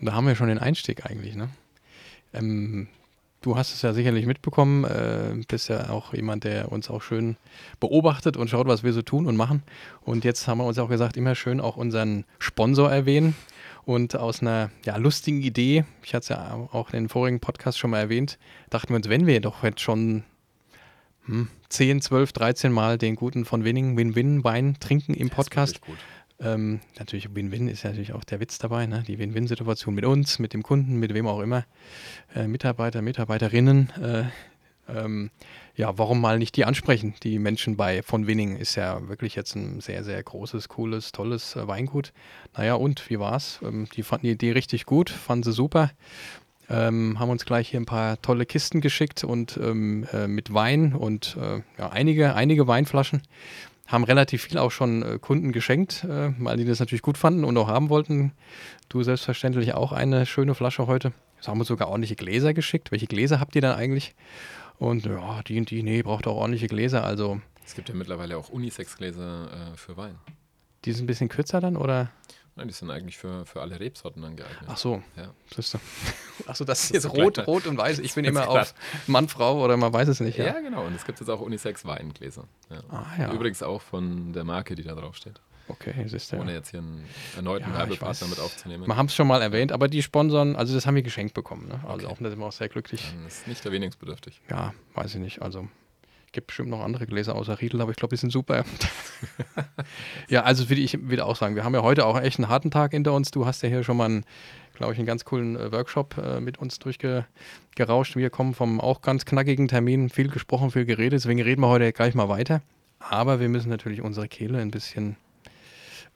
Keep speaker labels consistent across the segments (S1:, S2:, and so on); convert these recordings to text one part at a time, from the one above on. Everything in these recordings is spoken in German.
S1: Da haben wir schon den Einstieg eigentlich, ne? Ähm, du hast es ja sicherlich mitbekommen, äh, bist ja auch jemand, der uns auch schön beobachtet und schaut, was wir so tun und machen. Und jetzt haben wir uns auch gesagt, immer schön auch unseren Sponsor erwähnen. Und aus einer ja, lustigen Idee, ich hatte es ja auch in den vorigen Podcast schon mal erwähnt, dachten wir uns, wenn wir doch jetzt schon hm, 10, 12, 13 Mal den guten von Winning Win-Win-Wein trinken im Podcast. Ähm, natürlich Win-Win ist natürlich auch der Witz dabei, ne? die Win-Win-Situation mit uns, mit dem Kunden, mit wem auch immer, äh, Mitarbeiter, Mitarbeiterinnen. Äh, ähm, ja, warum mal nicht die ansprechen? Die Menschen bei von Winning ist ja wirklich jetzt ein sehr, sehr großes, cooles, tolles äh, Weingut. Naja, und wie war's? Ähm, die fanden die Idee richtig gut, fanden sie super. Ähm, haben uns gleich hier ein paar tolle Kisten geschickt und ähm, äh, mit Wein und äh, ja, einige, einige Weinflaschen. Haben relativ viel auch schon äh, Kunden geschenkt, äh, weil die das natürlich gut fanden und auch haben wollten. Du selbstverständlich auch eine schöne Flasche heute. Das haben uns sogar ordentliche Gläser geschickt. Welche Gläser habt ihr dann eigentlich? Und ja, die und die, nee, braucht auch ordentliche Gläser. Also.
S2: Es gibt ja mittlerweile auch Unisex-Gläser äh, für Wein.
S1: Die sind ein bisschen kürzer dann, oder?
S2: Nein, die sind eigentlich für, für alle Rebsorten dann geeignet.
S1: Ach so. Ja. Siehst du. Ach so, das ist jetzt rot, rot und weiß. Ich bin immer auf Mann, Frau oder man weiß es nicht.
S2: Ja, ja genau. Und es gibt jetzt auch Unisex-Weingläser. Ja. Ah, ja. Übrigens auch von der Marke, die da drauf steht.
S1: Okay, siehst
S2: du. Ohne jetzt hier einen erneuten ja, Werbepartner mit aufzunehmen.
S1: Wir haben es schon mal erwähnt, aber die Sponsoren, also das haben wir geschenkt bekommen. Ne? Also okay. auch, da sind wir auch sehr glücklich.
S2: Dann ist nicht erwähnungsbedürftig.
S1: Ja, weiß ich nicht. Also gibt bestimmt noch andere Gläser außer Riedel, aber ich glaube, die sind super. ja, also würde ich wieder auch sagen, wir haben ja heute auch echt einen harten Tag hinter uns. Du hast ja hier schon mal einen, glaube ich, einen ganz coolen äh, Workshop äh, mit uns durchgerauscht. Wir kommen vom auch ganz knackigen Termin, viel gesprochen, viel geredet, deswegen reden wir heute gleich mal weiter. Aber wir müssen natürlich unsere Kehle ein bisschen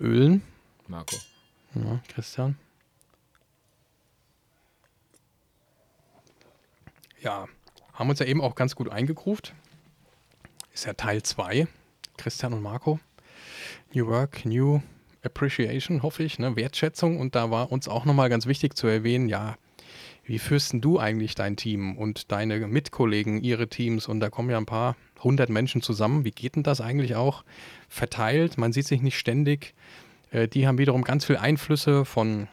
S1: ölen.
S2: Marco.
S1: Ja, Christian. Ja, haben uns ja eben auch ganz gut eingegruft. Ist ja Teil 2. Christian und Marco. New Work, New Appreciation, hoffe ich, ne? Wertschätzung. Und da war uns auch nochmal ganz wichtig zu erwähnen, ja, wie führst du eigentlich dein Team und deine Mitkollegen, ihre Teams? Und da kommen ja ein paar hundert Menschen zusammen. Wie geht denn das eigentlich auch? Verteilt, man sieht sich nicht ständig. Äh, die haben wiederum ganz viel Einflüsse von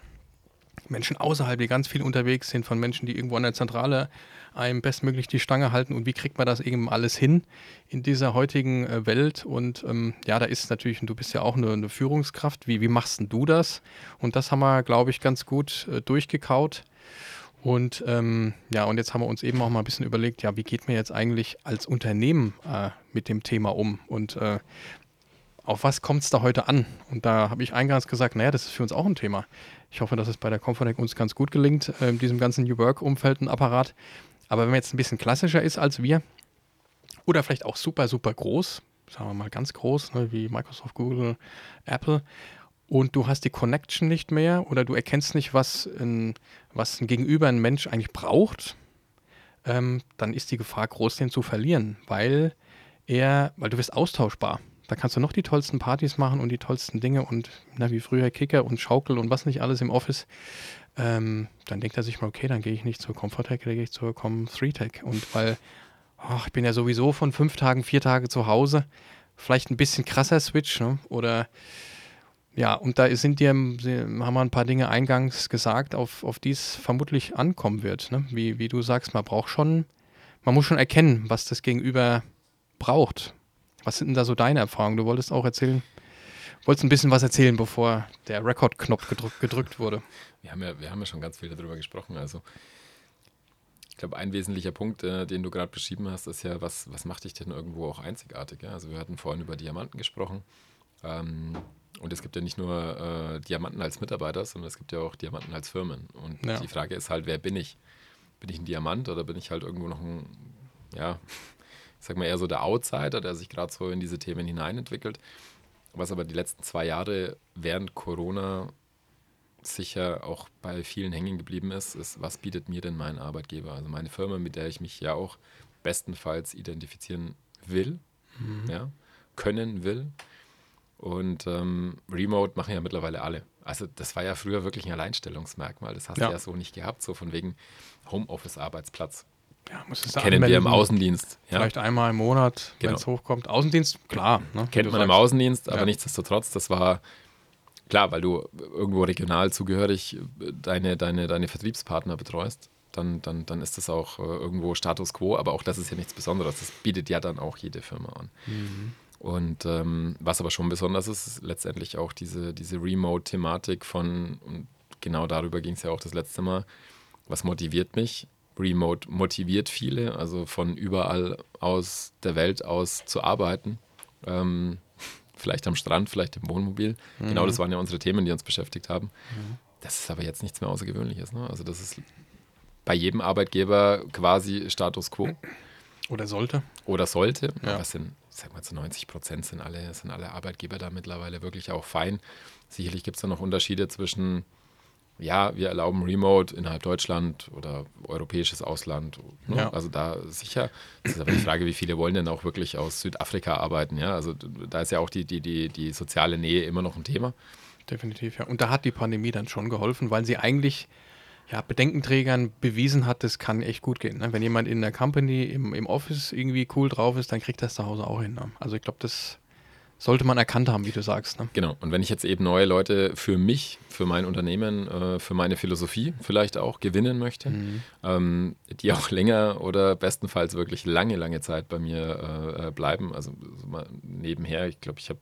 S1: Menschen außerhalb, die ganz viel unterwegs sind, von Menschen, die irgendwo an der Zentrale einem bestmöglich die Stange halten und wie kriegt man das eben alles hin in dieser heutigen äh, Welt und ähm, ja, da ist natürlich, du bist ja auch eine, eine Führungskraft, wie, wie machst denn du das? Und das haben wir, glaube ich, ganz gut äh, durchgekaut und ähm, ja, und jetzt haben wir uns eben auch mal ein bisschen überlegt, ja, wie geht man jetzt eigentlich als Unternehmen äh, mit dem Thema um und äh, auf was kommt es da heute an? Und da habe ich eingangs gesagt, naja, das ist für uns auch ein Thema. Ich hoffe, dass es bei der Confonec uns ganz gut gelingt, äh, in diesem ganzen New Work-Umfeld ein Apparat. Aber wenn man jetzt ein bisschen klassischer ist als wir oder vielleicht auch super, super groß, sagen wir mal ganz groß, ne, wie Microsoft, Google, Apple, und du hast die Connection nicht mehr oder du erkennst nicht, was ein, was ein Gegenüber, ein Mensch eigentlich braucht, ähm, dann ist die Gefahr groß, den zu verlieren, weil er, weil du wirst austauschbar. Da kannst du noch die tollsten Partys machen und die tollsten Dinge und na, wie früher Kicker und Schaukel und was nicht alles im Office. Ähm, dann denkt er sich mal, okay, dann gehe ich nicht zur Comfortech, dann gehe ich zur Com3Tech. Und weil, oh, ich bin ja sowieso von fünf Tagen, vier Tage zu Hause, vielleicht ein bisschen krasser Switch, ne? Oder ja, und da sind dir, haben wir ein paar Dinge eingangs gesagt, auf, auf die es vermutlich ankommen wird. Ne? Wie, wie du sagst, man braucht schon, man muss schon erkennen, was das Gegenüber braucht. Was sind denn da so deine Erfahrungen? Du wolltest auch erzählen, wolltest ein bisschen was erzählen, bevor der Rekordknopf gedrückt, gedrückt wurde.
S2: Wir haben, ja, wir haben ja schon ganz viel darüber gesprochen. Also ich glaube, ein wesentlicher Punkt, äh, den du gerade beschrieben hast, ist ja, was, was macht dich denn irgendwo auch einzigartig? Ja? Also wir hatten vorhin über Diamanten gesprochen. Ähm, und es gibt ja nicht nur äh, Diamanten als Mitarbeiter, sondern es gibt ja auch Diamanten als Firmen. Und ja. die Frage ist halt, wer bin ich? Bin ich ein Diamant oder bin ich halt irgendwo noch ein, ja, sag mal eher so der Outsider, der sich gerade so in diese Themen hineinentwickelt. Was aber die letzten zwei Jahre während Corona sicher auch bei vielen hängen geblieben ist, ist, was bietet mir denn mein Arbeitgeber? Also meine Firma, mit der ich mich ja auch bestenfalls identifizieren will, mhm. ja, können will. Und ähm, Remote machen ja mittlerweile alle. Also das war ja früher wirklich ein Alleinstellungsmerkmal. Das hast ja. du ja so nicht gehabt, so von wegen Homeoffice-Arbeitsplatz.
S1: Ja, muss
S2: es Kennen wir im Außendienst.
S1: Ja. Vielleicht einmal im Monat, genau. wenn es hochkommt. Außendienst, klar.
S2: Ne, Kennt man sagst. im Außendienst, aber ja. nichtsdestotrotz, das war klar, weil du irgendwo regional zugehörig äh, deine, deine, deine Vertriebspartner betreust, dann, dann, dann ist das auch äh, irgendwo Status quo, aber auch das ist ja nichts Besonderes. Das bietet ja dann auch jede Firma an. Mhm. Und ähm, was aber schon besonders ist, ist letztendlich auch diese, diese Remote-Thematik von, und genau darüber ging es ja auch das letzte Mal, was motiviert mich? Remote motiviert viele, also von überall aus der Welt aus zu arbeiten. Ähm, vielleicht am Strand, vielleicht im Wohnmobil. Mhm. Genau das waren ja unsere Themen, die uns beschäftigt haben. Mhm. Das ist aber jetzt nichts mehr Außergewöhnliches. Ne? Also das ist bei jedem Arbeitgeber quasi Status quo.
S1: Oder sollte.
S2: Oder sollte. Ja. Aber sind, sag mal, zu 90 Prozent sind alle, sind alle Arbeitgeber da mittlerweile wirklich auch fein. Sicherlich gibt es da noch Unterschiede zwischen ja, wir erlauben Remote innerhalb Deutschland oder europäisches Ausland. Ne? Ja. Also da sicher. Es ist aber die Frage, wie viele wollen denn auch wirklich aus Südafrika arbeiten. Ja, also da ist ja auch die, die, die, die soziale Nähe immer noch ein Thema.
S1: Definitiv, ja. Und da hat die Pandemie dann schon geholfen, weil sie eigentlich ja, Bedenkenträgern bewiesen hat, das kann echt gut gehen. Ne? Wenn jemand in der Company, im, im Office irgendwie cool drauf ist, dann kriegt das zu Hause auch hin. Ne? Also ich glaube, das sollte man erkannt haben, wie du sagst. Ne?
S2: Genau. Und wenn ich jetzt eben neue Leute für mich, für mein Unternehmen, äh, für meine Philosophie vielleicht auch gewinnen möchte, mhm. ähm, die auch länger oder bestenfalls wirklich lange, lange Zeit bei mir äh, äh bleiben. Also so nebenher, ich glaube, ich habe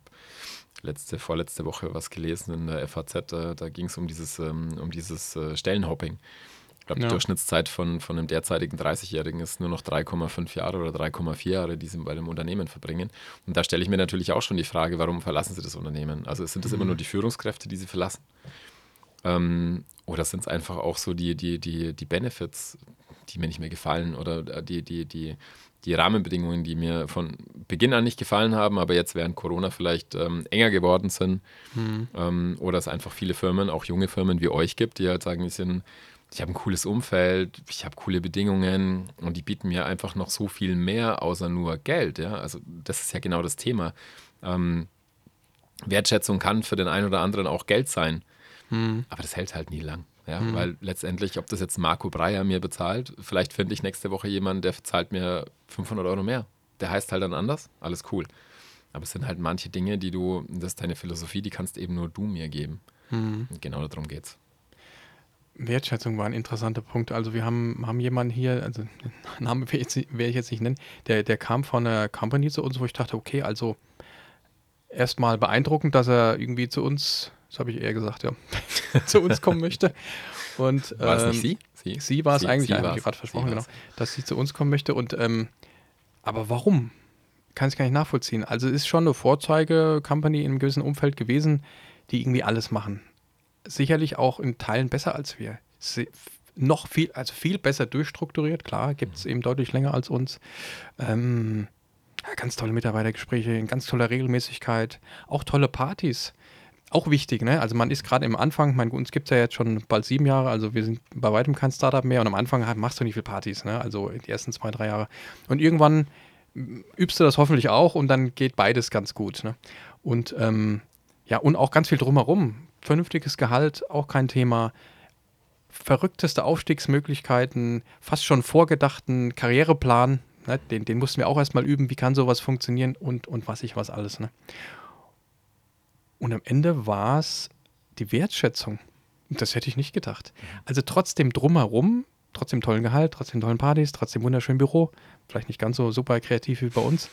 S2: letzte, vorletzte Woche was gelesen in der FAZ, da, da ging es um dieses, ähm, um dieses Stellenhopping. Ich glaube, die ja. Durchschnittszeit von, von einem derzeitigen 30-Jährigen ist nur noch 3,5 Jahre oder 3,4 Jahre, die sie bei dem Unternehmen verbringen. Und da stelle ich mir natürlich auch schon die Frage, warum verlassen sie das Unternehmen? Also sind das mhm. immer nur die Führungskräfte, die sie verlassen? Ähm, oder sind es einfach auch so die, die, die, die Benefits, die mir nicht mehr gefallen oder die, die, die, die Rahmenbedingungen, die mir von Beginn an nicht gefallen haben, aber jetzt während Corona vielleicht ähm, enger geworden sind. Mhm. Ähm, oder es einfach viele Firmen, auch junge Firmen wie euch gibt, die halt sagen, wir sind ich habe ein cooles Umfeld, ich habe coole Bedingungen und die bieten mir einfach noch so viel mehr außer nur Geld. Ja? Also das ist ja genau das Thema. Ähm, Wertschätzung kann für den einen oder anderen auch Geld sein, hm. aber das hält halt nie lang. Ja? Hm. Weil letztendlich, ob das jetzt Marco Breyer mir bezahlt, vielleicht finde ich nächste Woche jemanden, der zahlt mir 500 Euro mehr. Der heißt halt dann anders, alles cool. Aber es sind halt manche Dinge, die du, das ist deine Philosophie, die kannst eben nur du mir geben. Hm. genau darum geht's.
S1: Wertschätzung war ein interessanter Punkt. Also wir haben, haben jemanden hier, also Namen werde ich jetzt nicht nennen, der, der kam von einer Company zu uns, wo ich dachte, okay, also erstmal beeindruckend, dass er irgendwie zu uns, das habe ich eher gesagt, ja, zu uns kommen möchte. Und,
S2: ähm, war es nicht sie?
S1: Sie, sie war es eigentlich, habe ich gerade versprochen, genau, dass sie zu uns kommen möchte. Und ähm, aber warum? Kann ich gar nicht nachvollziehen. Also es ist schon eine Vorzeige-Company in einem gewissen Umfeld gewesen, die irgendwie alles machen sicherlich auch in Teilen besser als wir. Sie, noch viel, also viel besser durchstrukturiert, klar, gibt es mhm. eben deutlich länger als uns. Ähm, ja, ganz tolle Mitarbeitergespräche in ganz toller Regelmäßigkeit, auch tolle Partys. Auch wichtig, ne? Also man ist gerade im Anfang, mein, uns gibt es ja jetzt schon bald sieben Jahre, also wir sind bei weitem kein Startup mehr und am Anfang machst du nicht viel Partys, ne? Also die ersten zwei, drei Jahre. Und irgendwann übst du das hoffentlich auch und dann geht beides ganz gut. Ne? Und ähm, ja, und auch ganz viel drumherum vernünftiges Gehalt, auch kein Thema. Verrückteste Aufstiegsmöglichkeiten, fast schon vorgedachten Karriereplan, ne, den, den mussten wir auch erstmal üben, wie kann sowas funktionieren und, und was ich was alles. Ne? Und am Ende war es die Wertschätzung. Das hätte ich nicht gedacht. Also trotzdem drumherum, trotzdem tollen Gehalt, trotzdem tollen Partys, trotzdem wunderschönen Büro, vielleicht nicht ganz so super kreativ wie bei uns,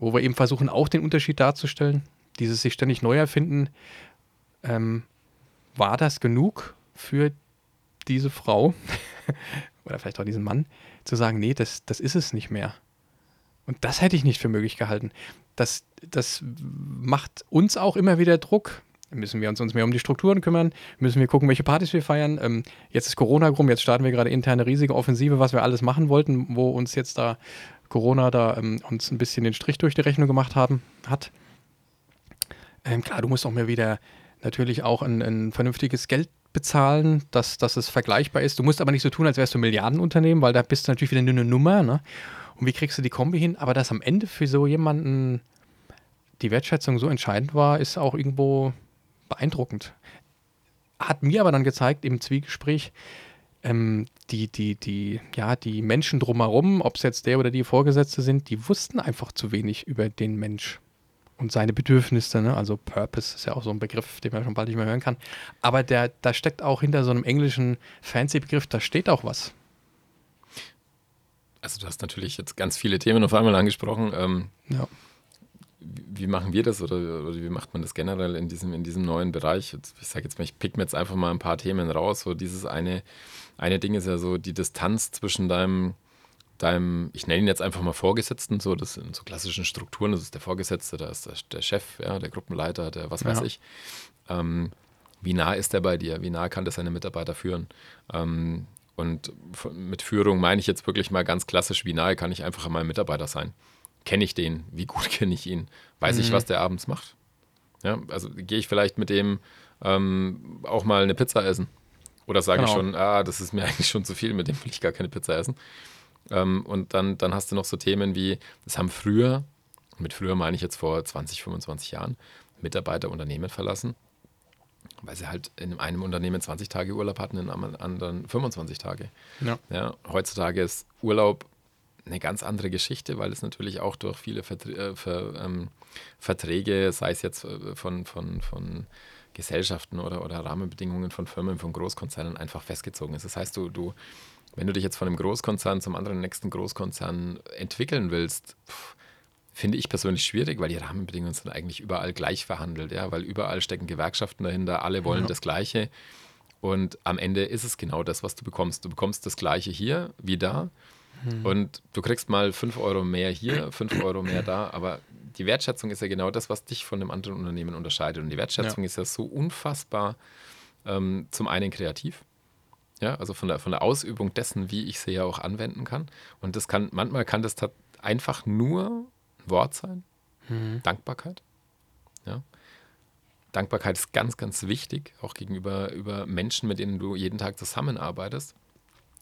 S1: wo wir eben versuchen, auch den Unterschied darzustellen, dieses sich ständig neu erfinden, ähm, war das genug für diese Frau oder vielleicht auch diesen Mann zu sagen, nee, das, das ist es nicht mehr. Und das hätte ich nicht für möglich gehalten. Das, das macht uns auch immer wieder Druck. Müssen wir uns, uns mehr um die Strukturen kümmern? Müssen wir gucken, welche Partys wir feiern? Ähm, jetzt ist Corona rum, jetzt starten wir gerade interne riesige Offensive, was wir alles machen wollten, wo uns jetzt da Corona da ähm, uns ein bisschen den Strich durch die Rechnung gemacht haben, hat. Ähm, klar, du musst auch mehr wieder natürlich auch ein, ein vernünftiges Geld bezahlen, dass, dass es vergleichbar ist. Du musst aber nicht so tun, als wärst du ein Milliardenunternehmen, weil da bist du natürlich wieder nur eine Nummer. Ne? Und wie kriegst du die Kombi hin? Aber dass am Ende für so jemanden die Wertschätzung so entscheidend war, ist auch irgendwo beeindruckend. Hat mir aber dann gezeigt im Zwiegespräch, ähm, die, die, die, ja, die Menschen drumherum, ob es jetzt der oder die Vorgesetzte sind, die wussten einfach zu wenig über den Mensch. Und seine Bedürfnisse, ne? also Purpose ist ja auch so ein Begriff, den man schon bald nicht mehr hören kann. Aber der, da steckt auch hinter so einem englischen Fancy-Begriff, da steht auch was.
S2: Also du hast natürlich jetzt ganz viele Themen auf einmal angesprochen. Ähm,
S1: ja.
S2: Wie machen wir das oder, oder, wie macht man das generell in diesem, in diesem neuen Bereich? Ich sage jetzt mal, ich pick mir jetzt einfach mal ein paar Themen raus. So dieses eine, eine Ding ist ja so die Distanz zwischen deinem deinem, ich nenne ihn jetzt einfach mal Vorgesetzten, so das sind so klassischen Strukturen, das ist der Vorgesetzte, da ist der, der Chef, ja, der Gruppenleiter, der was weiß ja. ich. Ähm, wie nah ist der bei dir? Wie nah kann das seine Mitarbeiter führen? Ähm, und mit Führung meine ich jetzt wirklich mal ganz klassisch, wie nahe kann ich einfach an meinem Mitarbeiter sein? Kenne ich den? Wie gut kenne ich ihn? Weiß mhm. ich, was der abends macht? Ja, also gehe ich vielleicht mit dem ähm, auch mal eine Pizza essen? Oder sage genau. ich schon, ah, das ist mir eigentlich schon zu viel, mit dem will ich gar keine Pizza essen? Ähm, und dann, dann hast du noch so Themen wie, das haben früher, mit früher meine ich jetzt vor 20, 25 Jahren, Mitarbeiter Unternehmen verlassen, weil sie halt in einem Unternehmen 20 Tage Urlaub hatten, in einem anderen 25 Tage. Ja. Ja, heutzutage ist Urlaub eine ganz andere Geschichte, weil es natürlich auch durch viele Vertr äh, Ver, ähm, Verträge, sei es jetzt äh, von, von, von Gesellschaften oder, oder Rahmenbedingungen von Firmen, von Großkonzernen einfach festgezogen ist. Das heißt, du, du wenn du dich jetzt von einem Großkonzern zum anderen nächsten Großkonzern entwickeln willst, finde ich persönlich schwierig, weil die Rahmenbedingungen sind eigentlich überall gleich verhandelt, ja, weil überall stecken Gewerkschaften dahinter, alle wollen ja. das Gleiche. Und am Ende ist es genau das, was du bekommst. Du bekommst das Gleiche hier wie da. Hm. Und du kriegst mal 5 Euro mehr hier, 5 Euro mehr da, aber die Wertschätzung ist ja genau das, was dich von einem anderen Unternehmen unterscheidet. Und die Wertschätzung ja. ist ja so unfassbar ähm, zum einen kreativ, ja, also von der, von der Ausübung dessen, wie ich sie ja auch anwenden kann. Und das kann, manchmal kann das einfach nur ein Wort sein. Mhm. Dankbarkeit. Ja. Dankbarkeit ist ganz, ganz wichtig, auch gegenüber über Menschen, mit denen du jeden Tag zusammenarbeitest.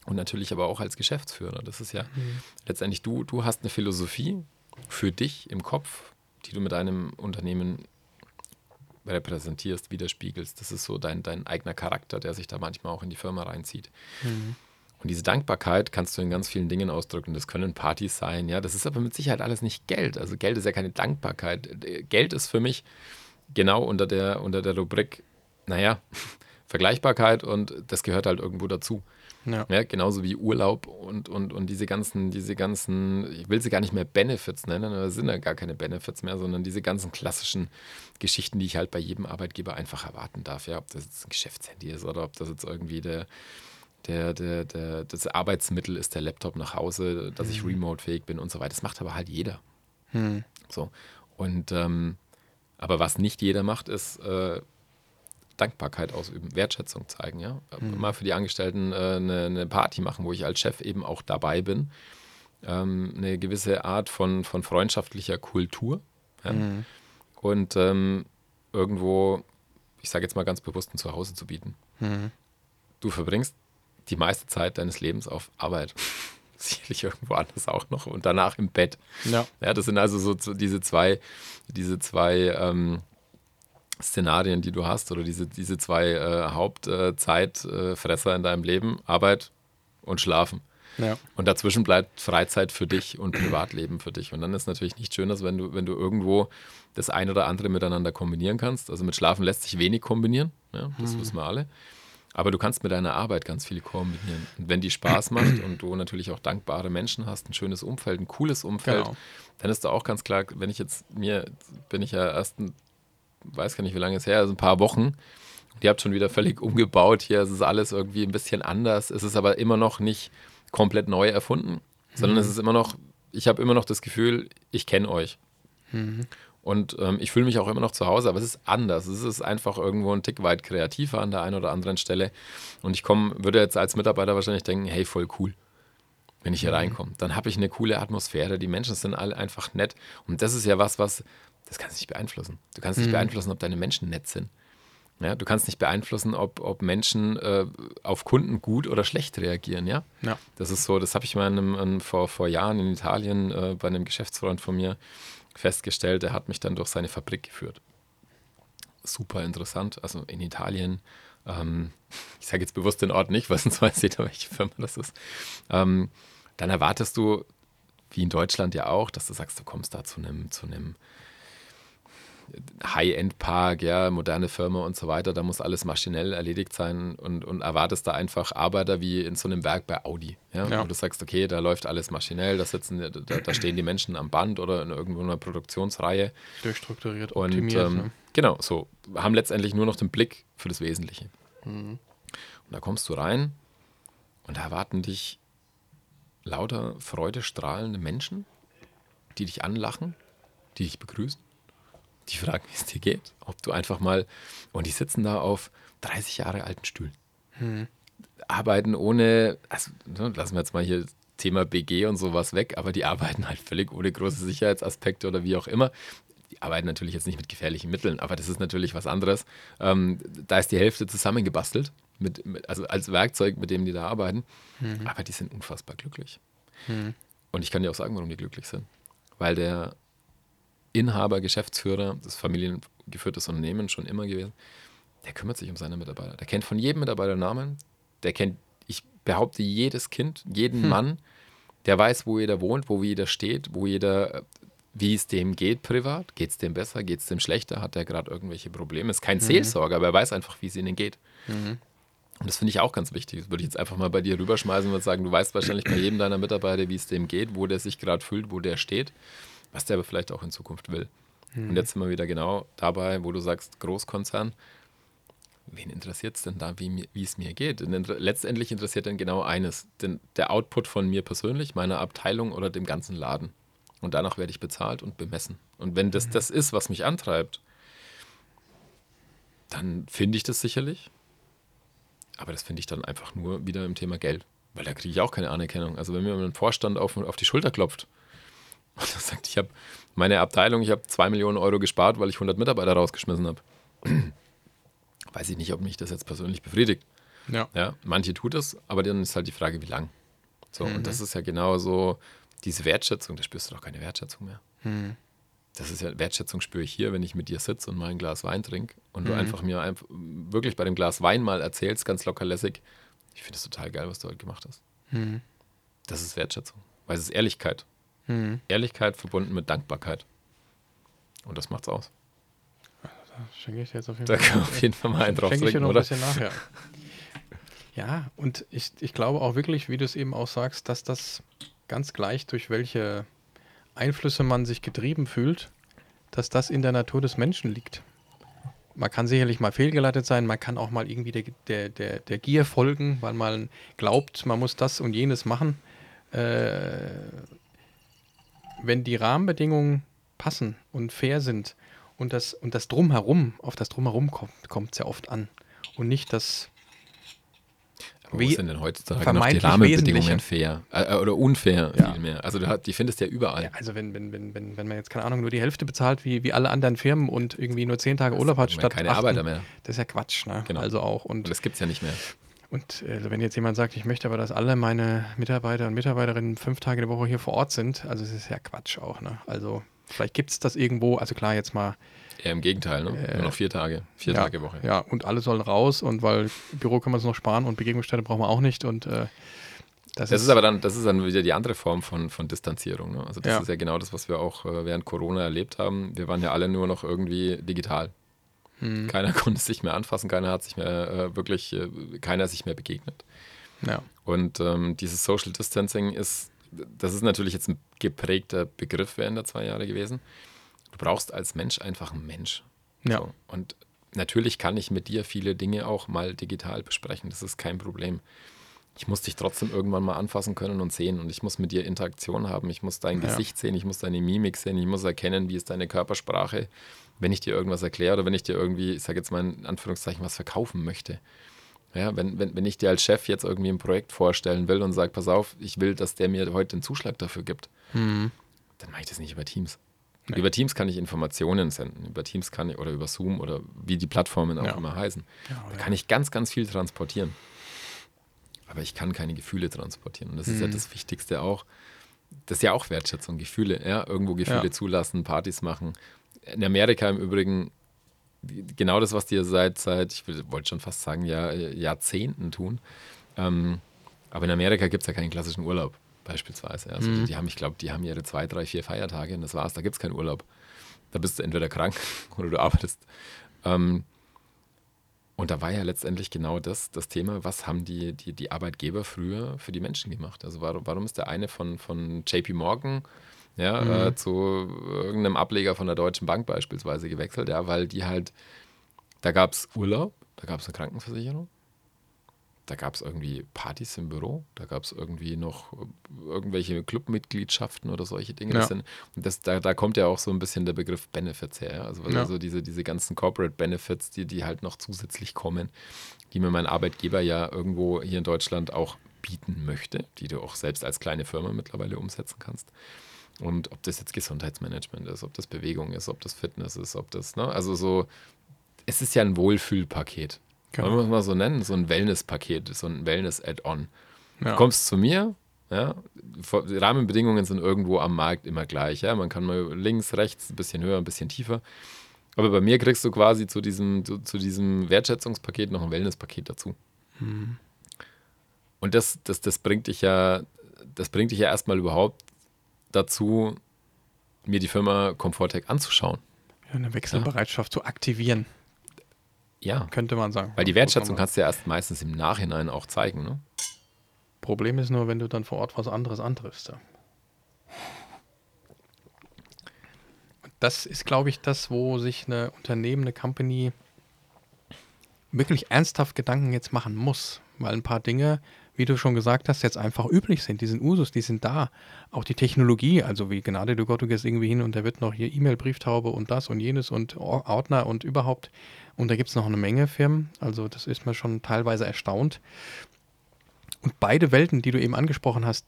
S2: Und natürlich aber auch als Geschäftsführer. Das ist ja mhm. letztendlich, du, du hast eine Philosophie für dich im Kopf, die du mit deinem Unternehmen repräsentierst, widerspiegelst. Das ist so dein, dein eigener Charakter, der sich da manchmal auch in die Firma reinzieht. Mhm. Und diese Dankbarkeit kannst du in ganz vielen Dingen ausdrücken. Das können Partys sein, ja. Das ist aber mit Sicherheit alles nicht Geld. Also Geld ist ja keine Dankbarkeit. Geld ist für mich genau unter der, unter der Rubrik, naja, Vergleichbarkeit und das gehört halt irgendwo dazu. Ja. ja. genauso wie Urlaub und, und, und diese ganzen, diese ganzen, ich will sie gar nicht mehr Benefits nennen, aber es sind ja gar keine Benefits mehr, sondern diese ganzen klassischen Geschichten, die ich halt bei jedem Arbeitgeber einfach erwarten darf. Ja, ob das jetzt ein Geschäftshandy ist oder ob das jetzt irgendwie der, der, der, der, das Arbeitsmittel ist, der Laptop nach Hause, dass mhm. ich remote-fähig bin und so weiter. Das macht aber halt jeder. Mhm. So. Und ähm, aber was nicht jeder macht, ist äh, Dankbarkeit ausüben, Wertschätzung zeigen, ja. Mhm. Mal für die Angestellten äh, eine, eine, Party machen, wo ich als Chef eben auch dabei bin. Ähm, eine gewisse Art von, von freundschaftlicher Kultur. Ja? Mhm. Und ähm, irgendwo, ich sage jetzt mal ganz bewusst, ein Zuhause zu bieten. Mhm. Du verbringst die meiste Zeit deines Lebens auf Arbeit. Sicherlich irgendwo anders auch noch und danach im Bett. Ja. ja das sind also so, diese zwei, diese zwei ähm, Szenarien, die du hast, oder diese, diese zwei äh, Hauptzeitfresser äh, in deinem Leben, Arbeit und Schlafen. Ja. Und dazwischen bleibt Freizeit für dich und Privatleben für dich. Und dann ist natürlich nicht schön, dass wenn du, wenn du irgendwo das eine oder andere miteinander kombinieren kannst. Also mit Schlafen lässt sich wenig kombinieren, ja, das mhm. wissen wir alle. Aber du kannst mit deiner Arbeit ganz viel kombinieren. Und wenn die Spaß macht und du natürlich auch dankbare Menschen hast, ein schönes Umfeld, ein cooles Umfeld, genau. dann ist da auch ganz klar, wenn ich jetzt mir, bin ich ja erst ein weiß gar nicht, wie lange es her ist, also ein paar Wochen. Die habt schon wieder völlig umgebaut hier. Es ist alles irgendwie ein bisschen anders. Es ist aber immer noch nicht komplett neu erfunden, sondern mhm. es ist immer noch, ich habe immer noch das Gefühl, ich kenne euch. Mhm. Und ähm, ich fühle mich auch immer noch zu Hause, aber es ist anders. Es ist einfach irgendwo ein Tick weit kreativer an der einen oder anderen Stelle. Und ich komme, würde jetzt als Mitarbeiter wahrscheinlich denken, hey, voll cool, wenn ich hier mhm. reinkomme. Dann habe ich eine coole Atmosphäre. Die Menschen sind alle einfach nett. Und das ist ja was, was das kannst du nicht beeinflussen. Du kannst nicht mhm. beeinflussen, ob deine Menschen nett sind. Ja, du kannst nicht beeinflussen, ob, ob Menschen äh, auf Kunden gut oder schlecht reagieren. Ja? ja. Das ist so, das habe ich mal in einem, in, vor, vor Jahren in Italien äh, bei einem Geschäftsfreund von mir festgestellt. Der hat mich dann durch seine Fabrik geführt. Super interessant. Also in Italien, ähm, ich sage jetzt bewusst den Ort nicht, weil sonst weiß jeder, welche Firma das ist. Ähm, dann erwartest du, wie in Deutschland ja auch, dass du sagst, du kommst da zu einem, zu einem High-End-Park, ja, moderne Firma und so weiter, da muss alles maschinell erledigt sein und, und erwartest da einfach Arbeiter wie in so einem Werk bei Audi. Ja?
S1: Ja.
S2: Wo du sagst, okay, da läuft alles maschinell, da sitzen, da, da stehen die Menschen am Band oder in irgendwo einer Produktionsreihe.
S1: Durchstrukturiert,
S2: Und
S1: optimiert.
S2: ähm,
S1: ne?
S2: Genau, so haben letztendlich nur noch den Blick für das Wesentliche. Und da kommst du rein und da erwarten dich lauter freudestrahlende Menschen, die dich anlachen, die dich begrüßen, die fragen, wie es dir geht, ob du einfach mal und die sitzen da auf 30 Jahre alten Stühlen, arbeiten ohne, also ne, lassen wir jetzt mal hier Thema BG und sowas weg, aber die arbeiten halt völlig ohne große Sicherheitsaspekte oder wie auch immer. Die arbeiten natürlich jetzt nicht mit gefährlichen Mitteln, aber das ist natürlich was anderes. Ähm, da ist die Hälfte zusammengebastelt, mit, mit, also als Werkzeug, mit dem die da arbeiten. Aber die sind unfassbar glücklich. Und ich kann dir auch sagen, warum die glücklich sind. Weil der Inhaber, Geschäftsführer, das familiengeführtes Unternehmen schon immer gewesen, der kümmert sich um seine Mitarbeiter. Der kennt von jedem Mitarbeiter Namen. Der kennt, ich behaupte, jedes Kind, jeden Mann. Der weiß, wo jeder wohnt, wo jeder steht, wo jeder, wie es dem geht privat. Geht es dem besser, geht es dem schlechter? Hat er gerade irgendwelche Probleme? Ist kein Seelsorger, aber er weiß einfach, wie es ihnen geht. Und das finde ich auch ganz wichtig. Das würde ich jetzt einfach mal bei dir rüberschmeißen und sagen, du weißt wahrscheinlich bei jedem deiner Mitarbeiter, wie es dem geht, wo der sich gerade fühlt, wo der steht, was der aber vielleicht auch in Zukunft will. Und jetzt sind wir wieder genau dabei, wo du sagst, Großkonzern, wen interessiert es denn da, wie, es mir geht? Denn letztendlich interessiert dann genau eines, den, der Output von mir persönlich, meiner Abteilung oder dem ganzen Laden. Und danach werde ich bezahlt und bemessen. Und wenn das das ist, was mich antreibt, dann finde ich das sicherlich. Aber das finde ich dann einfach nur wieder im Thema Geld. Weil da kriege ich auch keine Anerkennung. Also wenn mir ein Vorstand auf, auf die Schulter klopft und sagt, ich habe meine Abteilung, ich habe zwei Millionen Euro gespart, weil ich 100 Mitarbeiter rausgeschmissen habe. Weiß ich nicht, ob mich das jetzt persönlich befriedigt.
S1: Ja.
S2: Ja, manche tut es, aber dann ist halt die Frage, wie lang. So,
S1: Mhm.
S2: und das ist ja genau so, diese Wertschätzung, da spürst du doch keine Wertschätzung mehr.
S1: Mhm.
S2: Das ist ja, Wertschätzung spüre ich hier, wenn ich mit dir sitze und mal ein Glas Wein trinke und
S1: Mhm.
S2: du einfach mir einfach wirklich bei dem Glas Wein mal erzählst, ganz locker lässig, ich finde es total geil, was du heute gemacht hast.
S1: Mhm.
S2: Das ist Wertschätzung, weil es ist Ehrlichkeit.
S1: Mhm.
S2: Ehrlichkeit verbunden mit Dankbarkeit. Und das macht's aus.
S1: Da schenke ich dir jetzt auf jeden
S2: Da
S1: Fall.
S2: kann man auf jeden Fall mal einen drauf
S1: Schenke ich dir
S2: trinken,
S1: noch ein
S2: oder?
S1: bisschen nachher. Ja, und ich, ich glaube auch wirklich, wie du es eben auch sagst, dass das ganz gleich durch welche Einflüsse man sich getrieben fühlt, dass das in der Natur des Menschen liegt. Man kann sicherlich mal fehlgeleitet sein, man kann auch mal irgendwie der, der, der, der Gier folgen, weil man glaubt, man muss das und jenes machen. Äh, wenn die Rahmenbedingungen passen und fair sind und das, und das Drumherum, auf das Drumherum kommt es ja oft an. Und nicht das,
S2: wo sind denn heutzutage noch die Rahmenbedingungen fair? Äh, oder unfair
S1: Ja.
S2: vielmehr. Also du, die findest du ja überall.
S1: ja, also wenn, wenn, wenn, wenn, wenn man jetzt, keine Ahnung, nur die Hälfte bezahlt wie, wie alle anderen Firmen und irgendwie nur zehn Tage Urlaub hat statt
S2: keine
S1: achten,
S2: Arbeiter mehr.
S1: Das ist ja Quatsch, ne?
S2: Genau.
S1: Also auch.
S2: Und
S1: Und,
S2: das gibt es ja nicht mehr.
S1: und äh, wenn jetzt jemand sagt, ich möchte aber, dass alle meine Mitarbeiter und Mitarbeiterinnen fünf Tage die Woche hier vor Ort sind, also es ist ja Quatsch auch, ne? Also vielleicht gibt es das irgendwo, also klar, jetzt mal
S2: Eher im Gegenteil, ne?
S1: Äh,
S2: Nur noch vier Tage. Vier
S1: ja,
S2: Tage Woche.
S1: Ja, und alle sollen raus und weil Büro kann man es noch sparen und Begegnungsstätte brauchen wir auch nicht und äh, das,
S2: Das ist aber dann, das ist dann wieder die andere Form von, von Distanzierung. Ne? Also das
S1: Ja.
S2: ist ja genau das, was wir auch äh, während Corona erlebt haben. Wir waren ja alle nur noch irgendwie digital.
S1: Hm,
S2: Keiner konnte sich mehr anfassen, keiner hat sich mehr äh, wirklich, äh, keiner sich mehr begegnet.
S1: ja.
S2: Und ähm, dieses Social Distancing ist, das ist natürlich jetzt ein geprägter Begriff während der zwei Jahre gewesen. Du brauchst als Mensch einfach einen Mensch.
S1: Ja.
S2: So. Und natürlich kann ich mit dir viele Dinge auch mal digital besprechen. Das ist kein Problem. Ich muss dich trotzdem irgendwann mal anfassen können und sehen. Und ich muss mit dir Interaktion haben. Ich muss dein
S1: Ja.
S2: Gesicht sehen, ich muss deine Mimik sehen, ich muss erkennen, wie ist deine Körpersprache, wenn ich dir irgendwas erkläre oder wenn ich dir irgendwie, ich sage jetzt mal in Anführungszeichen, was verkaufen möchte. Ja, wenn, wenn, wenn ich dir als Chef jetzt irgendwie ein Projekt vorstellen will und sage, pass auf, ich will, dass der mir heute den Zuschlag dafür gibt,
S1: Hm.
S2: dann mache ich das nicht über Teams.
S1: Nee.
S2: Über Teams kann ich Informationen senden. Über Teams kann ich, oder über Zoom oder wie die Plattformen auch
S1: Ja.
S2: immer heißen.
S1: Ja,
S2: Da kann ich ganz, ganz viel transportieren. Aber ich kann keine Gefühle transportieren. Und das ist ja
S1: Mhm.
S2: das Wichtigste auch. Das ist ja auch Wertschätzung, Gefühle. Ja? Irgendwo Gefühle
S1: Ja.
S2: zulassen, Partys machen. In Amerika im Übrigen genau das, was die seit, seit ich wollte schon fast sagen, Jahr, Jahrzehnten tun. Ähm, aber in Amerika gibt es ja keinen klassischen Urlaub, beispielsweise. Also
S1: Mhm.
S2: die, die haben, ich glaube, die haben ihre zwei, drei, vier Feiertage und das war's, da gibt es keinen Urlaub. Da bist du entweder krank oder du arbeitest. Ähm, und da war ja letztendlich genau das, das Thema, was haben die, die, die Arbeitgeber früher für die Menschen gemacht? Also warum, warum ist der eine von, von JP Morgan ja, mhm. äh, zu irgendeinem Ableger von der Deutschen Bank beispielsweise gewechselt? Ja, weil die halt, da gab es Urlaub, da gab es eine Krankenversicherung, da gab es irgendwie Partys im Büro, da gab es irgendwie noch irgendwelche Clubmitgliedschaften oder solche Dinge. Ja. Das sind, das, da, da kommt ja auch so ein bisschen der Begriff Benefits her. Also, ja. also diese, diese ganzen Corporate Benefits, die, die halt noch zusätzlich kommen, die mir mein Arbeitgeber ja irgendwo hier in Deutschland auch bieten möchte, die du auch selbst als kleine Firma mittlerweile umsetzen kannst. Und ob das jetzt Gesundheitsmanagement ist, ob das Bewegung ist, ob das Fitness ist, ob das, ne? Also so, es ist ja ein Wohlfühlpaket. Genau. Man muss mal so nennen, so ein Wellness-Paket, so ein Wellness-Add-on. Ja. Du kommst zu mir, ja, die Rahmenbedingungen sind irgendwo am Markt immer gleich. Ja, man kann mal links, rechts, ein bisschen höher, ein bisschen tiefer. Aber bei mir kriegst du quasi zu diesem, zu, zu diesem Wertschätzungspaket noch ein Wellness-Paket dazu. Mhm. Und das, das, das bringt dich ja, das bringt dich ja erstmal überhaupt dazu, mir die Firma Comfortech anzuschauen.
S1: Ja, eine Wechselbereitschaft ja. zu aktivieren.
S2: Ja.
S1: Könnte man sagen.
S2: Weil die Wertschätzung kannst du ja erst meistens im Nachhinein auch zeigen. Ne?
S1: Problem ist nur, wenn du dann vor Ort was anderes antriffst. Das ist, glaube ich, das, wo sich eine Unternehmen, eine Company wirklich ernsthaft Gedanken jetzt machen muss. Weil ein paar Dinge wie du schon gesagt hast, jetzt einfach üblich sind. Die sind Usus, die sind da. Auch die Technologie, also wie Gnade du Gott, du gehst irgendwie hin und da wird noch hier E-Mail-Brieftaube und das und jenes und Ordner und überhaupt. Und da gibt es noch eine Menge Firmen. Also das ist mir schon teilweise erstaunt. Und beide Welten, die du eben angesprochen hast,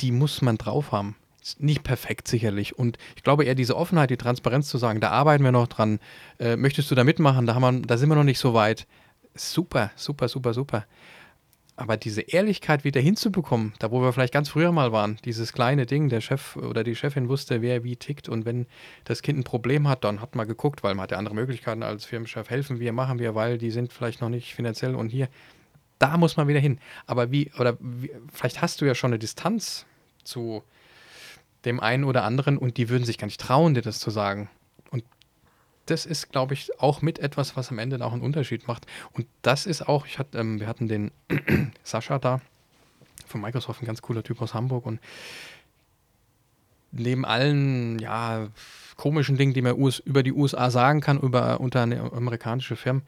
S1: die muss man drauf haben. Ist nicht perfekt sicherlich. Und ich glaube eher diese Offenheit, die Transparenz zu sagen, da arbeiten wir noch dran. Äh, möchtest du da mitmachen? Da, haben wir, da sind wir noch nicht so weit. Super, super, super, super. Aber diese Ehrlichkeit wieder hinzubekommen, da wo wir vielleicht ganz früher mal waren, dieses kleine Ding, der Chef oder die Chefin wusste, wer wie tickt und wenn das Kind ein Problem hat, dann hat man geguckt, weil man hat ja andere Möglichkeiten als Firmenchef, helfen wir, machen wir, weil die sind vielleicht noch nicht finanziell und hier, da muss man wieder hin. Aber wie, oder wie, vielleicht hast du ja schon eine Distanz zu dem einen oder anderen und die würden sich gar nicht trauen, dir das zu sagen das ist, glaube ich, auch mit etwas, was am Ende auch einen Unterschied macht. Und das ist auch, ich hatte, ähm, wir hatten den Sascha da von Microsoft, ein ganz cooler Typ aus Hamburg und neben allen, ja, komischen Dingen, die man US, über die USA sagen kann, über unter eine amerikanische Firmen,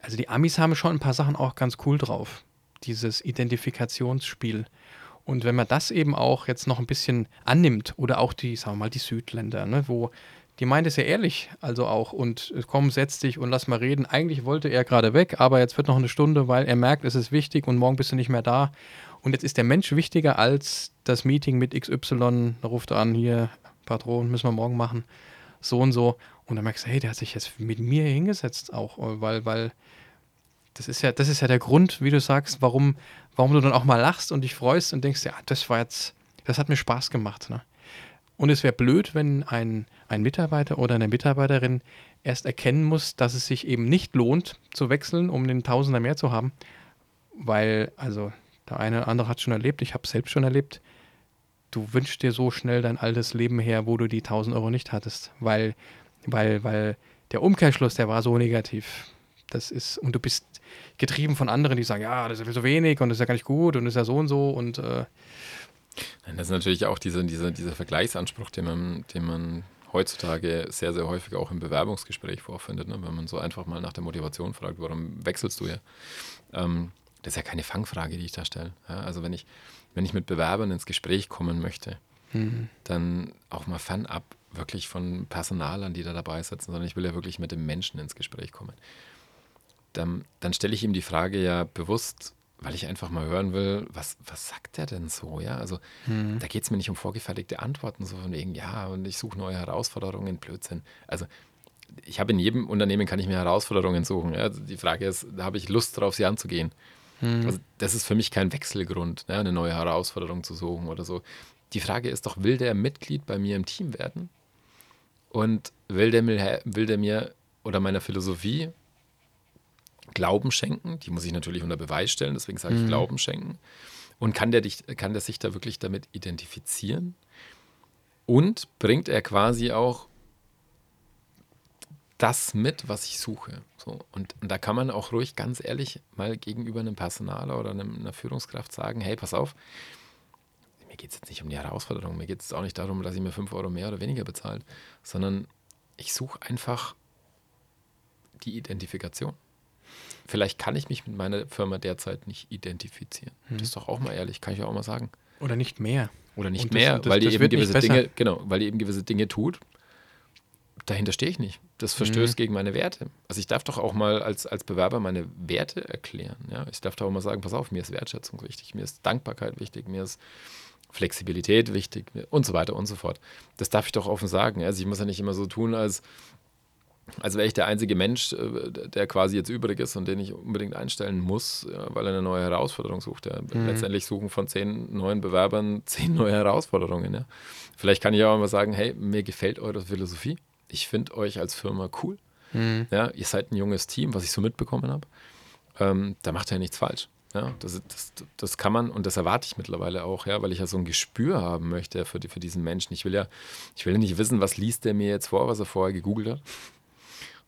S1: also die Amis haben schon ein paar Sachen auch ganz cool drauf. Dieses Identifikationsspiel. Und wenn man das eben auch jetzt noch ein bisschen annimmt, oder auch die, sagen wir mal, die Südländer, ne, wo die meint es ja ehrlich, also auch. Und komm, setz dich und lass mal reden. Eigentlich wollte er gerade weg, aber jetzt wird noch eine Stunde, weil er merkt, es ist wichtig und morgen bist du nicht mehr da. Und jetzt ist der Mensch wichtiger als das Meeting mit XY. Da ruft er an, hier, Patron, müssen wir morgen machen. So und so. Und dann merkst du, hey, der hat sich jetzt mit mir hingesetzt auch, weil, weil das ist ja, das ist ja der Grund, wie du sagst, warum, warum du dann auch mal lachst und dich freust und denkst, ja, das war jetzt, das hat mir Spaß gemacht. Ne? Und es wäre blöd, wenn ein, ein Mitarbeiter oder eine Mitarbeiterin erst erkennen muss, dass es sich eben nicht lohnt zu wechseln, um den Tausender mehr zu haben. Weil, also, der eine oder andere hat schon erlebt, ich habe es selbst schon erlebt, du wünschst dir so schnell dein altes Leben her, wo du die 1000 Euro nicht hattest. Weil, weil, weil der Umkehrschluss, der war so negativ. Das ist, und du bist getrieben von anderen, die sagen, ja, das ist ja so wenig und das ist ja gar nicht gut und das ist ja so und so und äh,
S2: das ist natürlich auch diese, diese, dieser Vergleichsanspruch, den man, den man heutzutage sehr, sehr häufig auch im Bewerbungsgespräch vorfindet, ne? wenn man so einfach mal nach der Motivation fragt, warum wechselst du ja? Ähm, das ist ja keine Fangfrage, die ich da stelle. Ja? Also wenn ich, wenn ich mit Bewerbern ins Gespräch kommen möchte, mhm. dann auch mal fernab wirklich von Personalern, die da dabei sitzen, sondern ich will ja wirklich mit dem Menschen ins Gespräch kommen. Dann, dann stelle ich ihm die Frage ja bewusst weil ich einfach mal hören will, was, was sagt der denn so? Ja, also mhm. da geht es mir nicht um vorgefertigte Antworten, so von wegen, ja, und ich suche neue Herausforderungen, Blödsinn. Also ich habe in jedem Unternehmen kann ich mir Herausforderungen suchen. Ja? Die Frage ist, habe ich Lust drauf, sie anzugehen. Mhm. Also das ist für mich kein Wechselgrund, ja? eine neue Herausforderung zu suchen oder so. Die Frage ist doch, will der Mitglied bei mir im Team werden? Und will der mir, will der mir oder meiner Philosophie Glauben schenken. Die muss ich natürlich unter Beweis stellen, deswegen sage ich mhm. Glauben schenken. Und kann der, dich, kann der sich da wirklich damit identifizieren? Und bringt er quasi auch das mit, was ich suche. So, und, und da kann man auch ruhig ganz ehrlich mal gegenüber einem Personaler oder einem, einer Führungskraft sagen, hey, pass auf, mir geht es jetzt nicht um die Herausforderung, mir geht es auch nicht darum, dass ich mir 5 Euro mehr oder weniger bezahlt, sondern ich suche einfach die Identifikation. Vielleicht kann ich mich mit meiner Firma derzeit nicht identifizieren.
S1: Mhm.
S2: Das ist doch auch mal ehrlich, kann ich auch mal sagen.
S1: Oder nicht mehr.
S2: Oder nicht
S1: das-
S2: mehr,
S1: das-
S2: weil die eben gewisse. Dinge, genau, weil die eben gewisse Dinge tut. Dahinter stehe ich nicht. Das verstößt
S1: Mhm.
S2: gegen meine Werte. Also ich darf doch auch mal als, als Bewerber meine Werte erklären. Ja? Ich darf doch auch mal sagen, pass auf, mir ist Wertschätzung wichtig, mir ist Dankbarkeit wichtig, mir ist Flexibilität wichtig und so weiter und so fort. Das darf ich doch offen sagen. Also ich muss ja nicht immer so tun, als, als wäre ich der einzige Mensch, äh, der quasi jetzt übrig ist und den ich unbedingt einstellen muss, weil er eine neue Herausforderung sucht. Ja.
S1: Mhm.
S2: Letztendlich suchen von zehn neuen Bewerbern zehn neue Herausforderungen. Ja. Vielleicht kann ich auch mal sagen, hey, mir gefällt eure Philosophie. Ich finde euch als Firma cool.
S1: Mhm.
S2: Ja, ihr seid ein junges Team, was ich so mitbekommen habe. Ähm, da macht er ja nichts falsch. Ja, das, das, das kann man und das erwarte ich mittlerweile auch, ja, weil ich ja so ein Gespür haben möchte für, die, für diesen Menschen. Ich will ja, ich will ja nicht wissen, was liest der mir jetzt vor, was er vorher gegoogelt hat.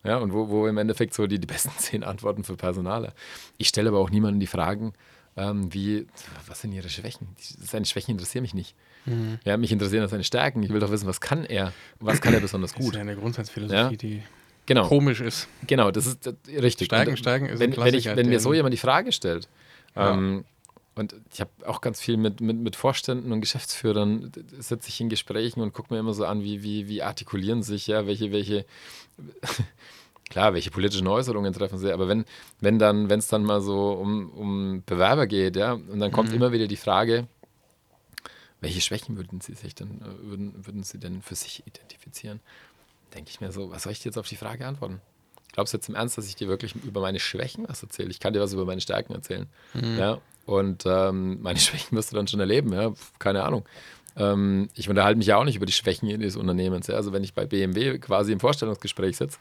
S2: Ja, und wo, wo im Endeffekt so die, die besten zehn Antworten für Personale. Ich stelle aber auch niemandem die Fragen, ähm, wie, was sind ihre Schwächen? Die- Seine Schwächen interessieren mich nicht.
S1: Mhm.
S2: Ja, mich interessieren seine Stärken. Ich will doch wissen, was kann er? Was kann er besonders
S1: Das ist
S2: gut?
S1: ja eine Grundsatzphilosophie,
S2: Ja.
S1: die
S2: Genau.
S1: komisch ist.
S2: Genau, das ist äh, richtig.
S1: Stärken, Stärken ist ein
S2: wenn, wenn, ich, wenn mir so jemand die Frage stellt,
S1: Ja.
S2: ähm, und ich habe auch ganz viel mit, mit, mit Vorständen und Geschäftsführern, sitze ich in Gesprächen und gucke mir immer so an, wie, wie, wie artikulieren sich, ja, welche, welche, klar, welche politischen Äußerungen treffen sie, aber wenn, wenn dann, wenn es dann mal so um, um Bewerber geht, ja, und dann kommt
S1: Mhm.
S2: immer wieder die Frage, welche Schwächen würden sie sich denn, würden, würden sie denn für sich identifizieren? Denke ich mir so, was soll ich dir jetzt auf die Frage antworten? Glaubst du jetzt im Ernst, dass ich dir wirklich über meine Schwächen was erzähle? Ich kann dir was über meine Stärken erzählen.
S1: Mhm.
S2: Ja, und ähm, meine Schwächen wirst du dann schon erleben, ja, keine Ahnung. Ähm, ich unterhalte mich ja auch nicht über die Schwächen des Unternehmens. Ja? Also wenn ich bei BMW quasi im Vorstellungsgespräch sitze,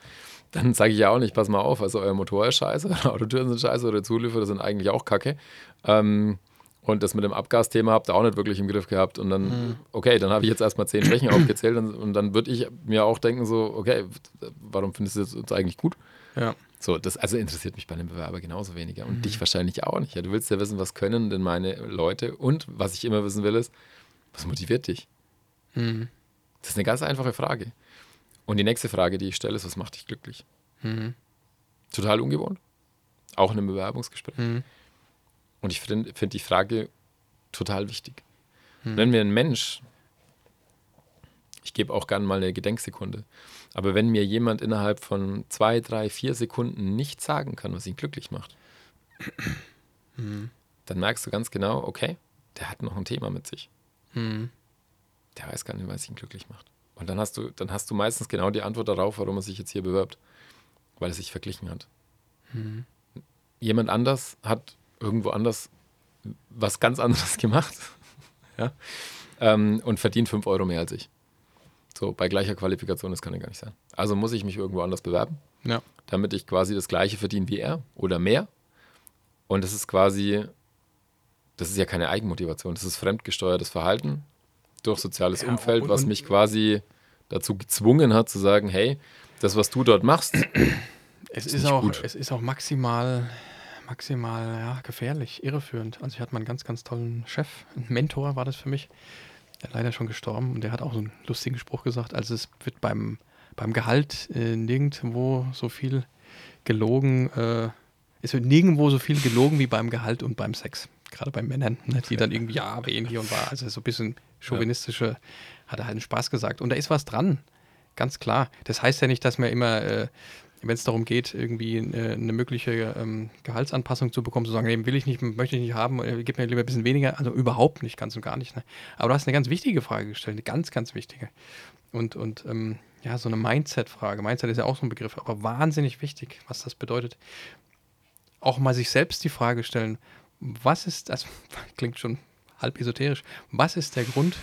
S2: dann sage ich ja auch nicht, pass mal auf, also euer Motor ist scheiße, eure Autotüren sind scheiße, eure Zulieferer sind eigentlich auch kacke. Ähm, und das mit dem Abgasthema habt ihr auch nicht wirklich im Griff gehabt. Und dann, okay, dann habe ich jetzt erstmal zehn Schwächen aufgezählt und, und dann würde ich mir auch denken, so, okay, warum findest du das jetzt eigentlich gut?
S1: Ja.
S2: So, das also interessiert mich bei einem Bewerber genauso weniger und
S1: Mhm.
S2: dich wahrscheinlich auch nicht. Ja, du willst ja wissen, was können denn meine Leute und was ich immer wissen will, ist, was motiviert dich?
S1: Mhm.
S2: Das ist eine ganz einfache Frage. Und die nächste Frage, die ich stelle, ist, was macht dich glücklich?
S1: Mhm.
S2: Total ungewohnt. Auch in einem Bewerbungsgespräch.
S1: Mhm.
S2: Und ich finde find die Frage total wichtig.
S1: Mhm.
S2: Wenn mir ein Mensch, ich gebe auch gerne mal eine Gedenksekunde, aber wenn mir jemand innerhalb von zwei, drei, vier Sekunden nicht sagen kann, was ihn glücklich macht,
S1: Mhm.
S2: dann merkst du ganz genau, okay, der hat noch ein Thema mit sich.
S1: Mhm.
S2: Der weiß gar nicht, was ihn glücklich macht. Und dann hast du, dann hast du meistens genau die Antwort darauf, warum er sich jetzt hier bewirbt. Weil er sich verglichen hat.
S1: Mhm.
S2: Jemand anders hat irgendwo anders was ganz anderes gemacht. ja? ähm, und verdient 5 Euro mehr als ich. So, bei gleicher Qualifikation, das kann ja gar nicht sein. Also muss ich mich irgendwo anders bewerben,
S1: Ja.
S2: damit ich quasi das gleiche verdiene wie er oder mehr. Und das ist quasi, das ist ja keine Eigenmotivation, das ist fremdgesteuertes Verhalten durch soziales
S1: Ja,
S2: Umfeld,
S1: und-
S2: was
S1: und-
S2: mich quasi dazu gezwungen hat zu sagen, hey, das, was du dort machst,
S1: Es
S2: Ist
S1: ist, auch,
S2: gut.
S1: es ist auch maximal, maximal ja, gefährlich, irreführend. Also ich hatte mal einen ganz, ganz tollen Chef, ein Mentor war das für mich, der leider schon gestorben und der hat auch so einen lustigen Spruch gesagt, also es wird beim, beim Gehalt äh, nirgendwo so viel gelogen, äh, es wird nirgendwo so viel gelogen wie beim Gehalt und beim Sex. Gerade bei Männern, ne, die dann irgendwie ja wen hier und war. Also so ein bisschen chauvinistische, hat er halt einen Spaß gesagt. Und da ist was dran, ganz klar. Das heißt ja nicht, dass man immer, äh, wenn es darum geht, irgendwie äh, eine mögliche ähm, Gehaltsanpassung zu bekommen, zu sagen, nee, will ich nicht, möchte ich nicht haben, äh, gib mir lieber ein bisschen weniger. Also überhaupt nicht, ganz und gar nicht. Ne? Aber du hast eine ganz wichtige Frage gestellt, eine ganz, ganz wichtige. Und, und ähm, ja, so eine Mindset-Frage. Mindset ist ja auch so ein Begriff, aber wahnsinnig wichtig, was das bedeutet. Auch mal sich selbst die Frage stellen, was ist, das klingt schon halb esoterisch, was ist der Grund,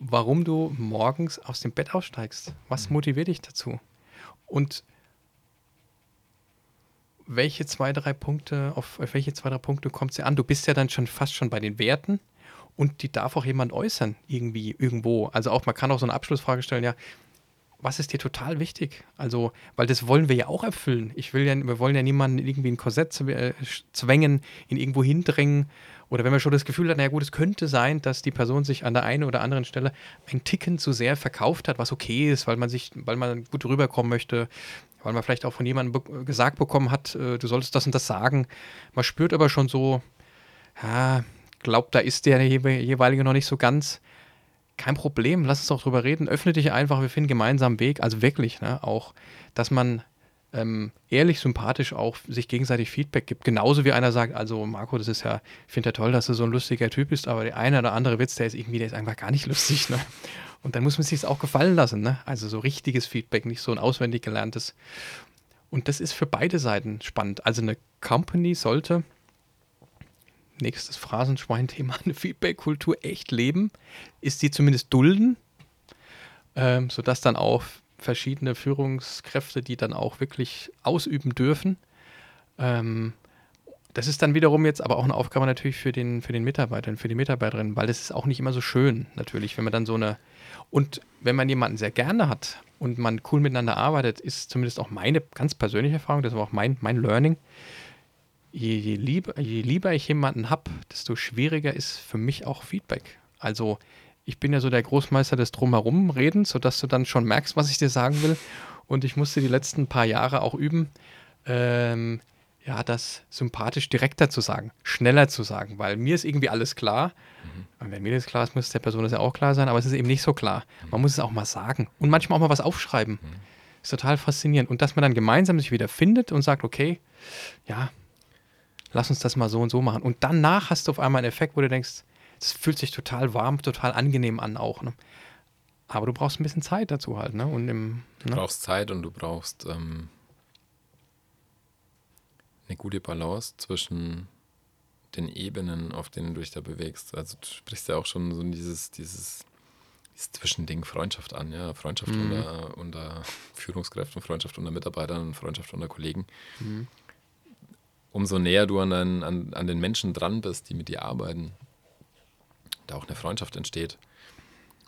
S1: warum du morgens aus dem Bett aussteigst? Was motiviert dich dazu? Und welche zwei, drei Punkte, auf, auf welche zwei, drei Punkte kommt es an? Du bist ja dann schon fast schon bei den Werten und die darf auch jemand äußern, irgendwie, irgendwo. Also auch, man kann auch so eine Abschlussfrage stellen, ja, was ist dir total wichtig? Also, weil das wollen wir ja auch erfüllen. Ich will ja, wir wollen ja niemanden irgendwie ein Korsett äh, zwängen, ihn irgendwo hindrängen. Oder wenn man schon das Gefühl hat, naja gut, es könnte sein, dass die Person sich an der einen oder anderen Stelle ein Ticken zu sehr verkauft hat, was okay ist, weil man sich, weil man gut rüberkommen möchte, weil man vielleicht auch von jemandem be gesagt bekommen hat, äh, du solltest das und das sagen. Man spürt aber schon so, ja, glaubt, da ist der jeweilige noch nicht so ganz kein Problem, lass uns doch drüber reden. Öffne dich einfach, wir finden gemeinsam einen Weg. Also wirklich, ne, auch, dass man ähm, ehrlich, sympathisch auch sich gegenseitig Feedback gibt. Genauso wie einer sagt, also Marco, das ist ja, ich finde ja toll, dass du so ein lustiger Typ bist, aber der eine oder andere Witz, der ist irgendwie, der ist einfach gar nicht lustig. Ne? Und dann muss man sich auch gefallen lassen. Ne? Also so richtiges Feedback, nicht so ein auswendig gelerntes. Und das ist für beide Seiten spannend. Also eine Company sollte nächstes Phrasenschwein-Thema, eine Feedback-Kultur echt leben, ist sie zumindest dulden, ähm, sodass dann auch verschiedene Führungskräfte, die dann auch wirklich ausüben dürfen. Ähm, das ist dann wiederum jetzt aber auch eine Aufgabe natürlich für den, für den Mitarbeiter und für die Mitarbeiterin, weil das ist auch nicht immer so schön, natürlich, wenn man dann so eine. Und wenn man jemanden sehr gerne hat und man cool miteinander arbeitet, ist zumindest auch meine ganz persönliche Erfahrung, das war auch mein, mein Learning, je, je, lieber, je lieber ich jemanden habe, desto schwieriger ist für mich auch Feedback. Also ich bin ja so der Großmeister des Drumherum-Redens, sodass du dann schon merkst, was ich dir sagen will. Und ich musste die letzten paar Jahre auch üben, ähm, ja, das sympathisch direkter zu sagen, schneller zu sagen, weil mir ist irgendwie alles klar. Mhm. Und wenn mir das klar ist, muss der Person das ja auch klar sein, aber es ist eben nicht so klar. Man muss es auch mal sagen und manchmal auch mal was aufschreiben. Mhm. Ist total faszinierend. Und dass man dann gemeinsam sich wieder findet und sagt, okay, ja, lass uns das mal so und so machen. Und danach hast du auf einmal einen Effekt, wo du denkst, es fühlt sich total warm, total angenehm an auch. Ne? Aber du brauchst ein bisschen Zeit dazu halt. Ne? Und im,
S2: ne? Du brauchst Zeit und du brauchst ähm, eine gute Balance zwischen den Ebenen, auf denen du dich da bewegst. Also du sprichst ja auch schon so dieses, dieses, dieses Zwischending Freundschaft an, ja. Freundschaft mhm. unter, unter Führungskräften, Freundschaft unter Mitarbeitern, Freundschaft unter Kollegen. Mhm umso näher du an, dein, an, an den Menschen dran bist, die mit dir arbeiten, da auch eine Freundschaft entsteht.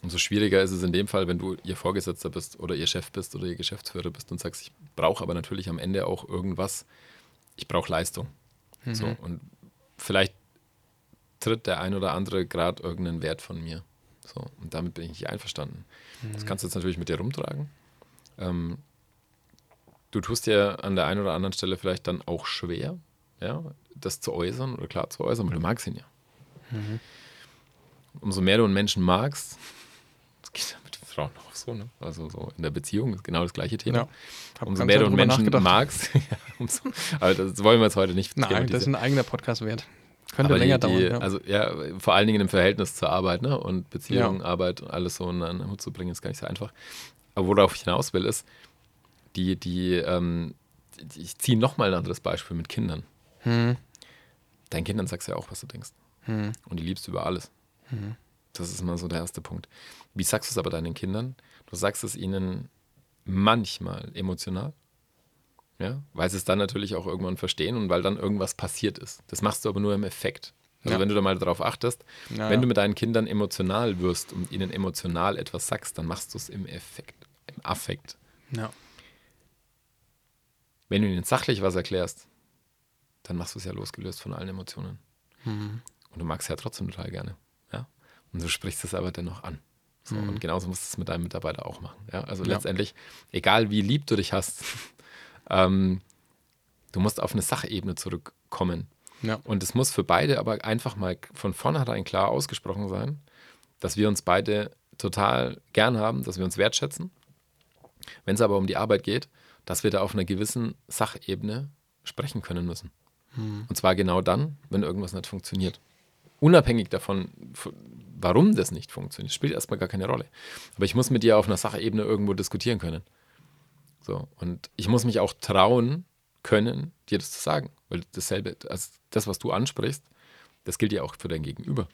S2: Umso schwieriger ist es in dem Fall, wenn du ihr Vorgesetzter bist oder ihr Chef bist oder ihr Geschäftsführer bist und sagst, ich brauche aber natürlich am Ende auch irgendwas, ich brauche Leistung. Mhm. So, und vielleicht tritt der ein oder andere gerade irgendeinen Wert von mir. So, und damit bin ich nicht einverstanden. Mhm. Das kannst du jetzt natürlich mit dir rumtragen. Ähm, du tust dir an der einen oder anderen Stelle vielleicht dann auch schwer, ja, das zu äußern oder klar zu äußern, weil du magst ihn ja. Mhm. Umso mehr du einen Menschen magst, das geht ja mit Frauen auch so, ne? Also so in der Beziehung ist genau das gleiche Thema. Ja, umso mehr du einen Menschen magst, ja, umso, aber das wollen wir jetzt heute nicht.
S1: Nein, das ist ein eigener Podcast wert. Könnte länger die,
S2: die, dauern. Ja. Also ja, vor allen Dingen im Verhältnis zur Arbeit, ne? Und Beziehung, ja. Arbeit und alles so in einen Hut zu bringen, ist gar nicht so einfach. Aber worauf ich hinaus will, ist, die, die, ähm, ich ziehe nochmal ein anderes Beispiel mit Kindern. Hm. Deinen Kindern sagst du ja auch, was du denkst. Hm. Und die liebst du über alles. Das ist immer so der erste Punkt. Wie sagst du es aber deinen Kindern? Du sagst es ihnen manchmal emotional, ja, weil sie es dann natürlich auch irgendwann verstehen und weil dann irgendwas passiert ist. Das machst du aber nur im Effekt. Also ja. wenn du da mal darauf achtest, ja, wenn du mit deinen Kindern emotional wirst und ihnen emotional etwas sagst, dann machst du es im Effekt, im Affekt. Ja. Wenn du ihnen sachlich was erklärst, dann machst du es ja losgelöst von allen Emotionen. Mhm. Und du magst es ja trotzdem total gerne. Und du sprichst es aber dennoch an. So, mhm. Und genauso musst du es mit deinem Mitarbeiter auch machen. Ja? Also ja. letztendlich, egal wie lieb du dich hast, ähm, du musst auf eine Sachebene zurückkommen. Ja. Und es muss für beide aber einfach mal von vornherein klar ausgesprochen sein, dass wir uns beide total gern haben, dass wir uns wertschätzen. Wenn es aber um die Arbeit geht, dass wir da auf einer gewissen Sachebene sprechen können müssen. Hm. Und zwar genau dann, wenn irgendwas nicht funktioniert. Unabhängig davon, warum das nicht funktioniert, spielt erstmal gar keine Rolle. Aber ich muss mit dir auf einer Sachebene irgendwo diskutieren können. So, und ich muss mich auch trauen können, dir das zu sagen. Weil dasselbe, also das, was du ansprichst, das gilt ja auch für dein Gegenüber.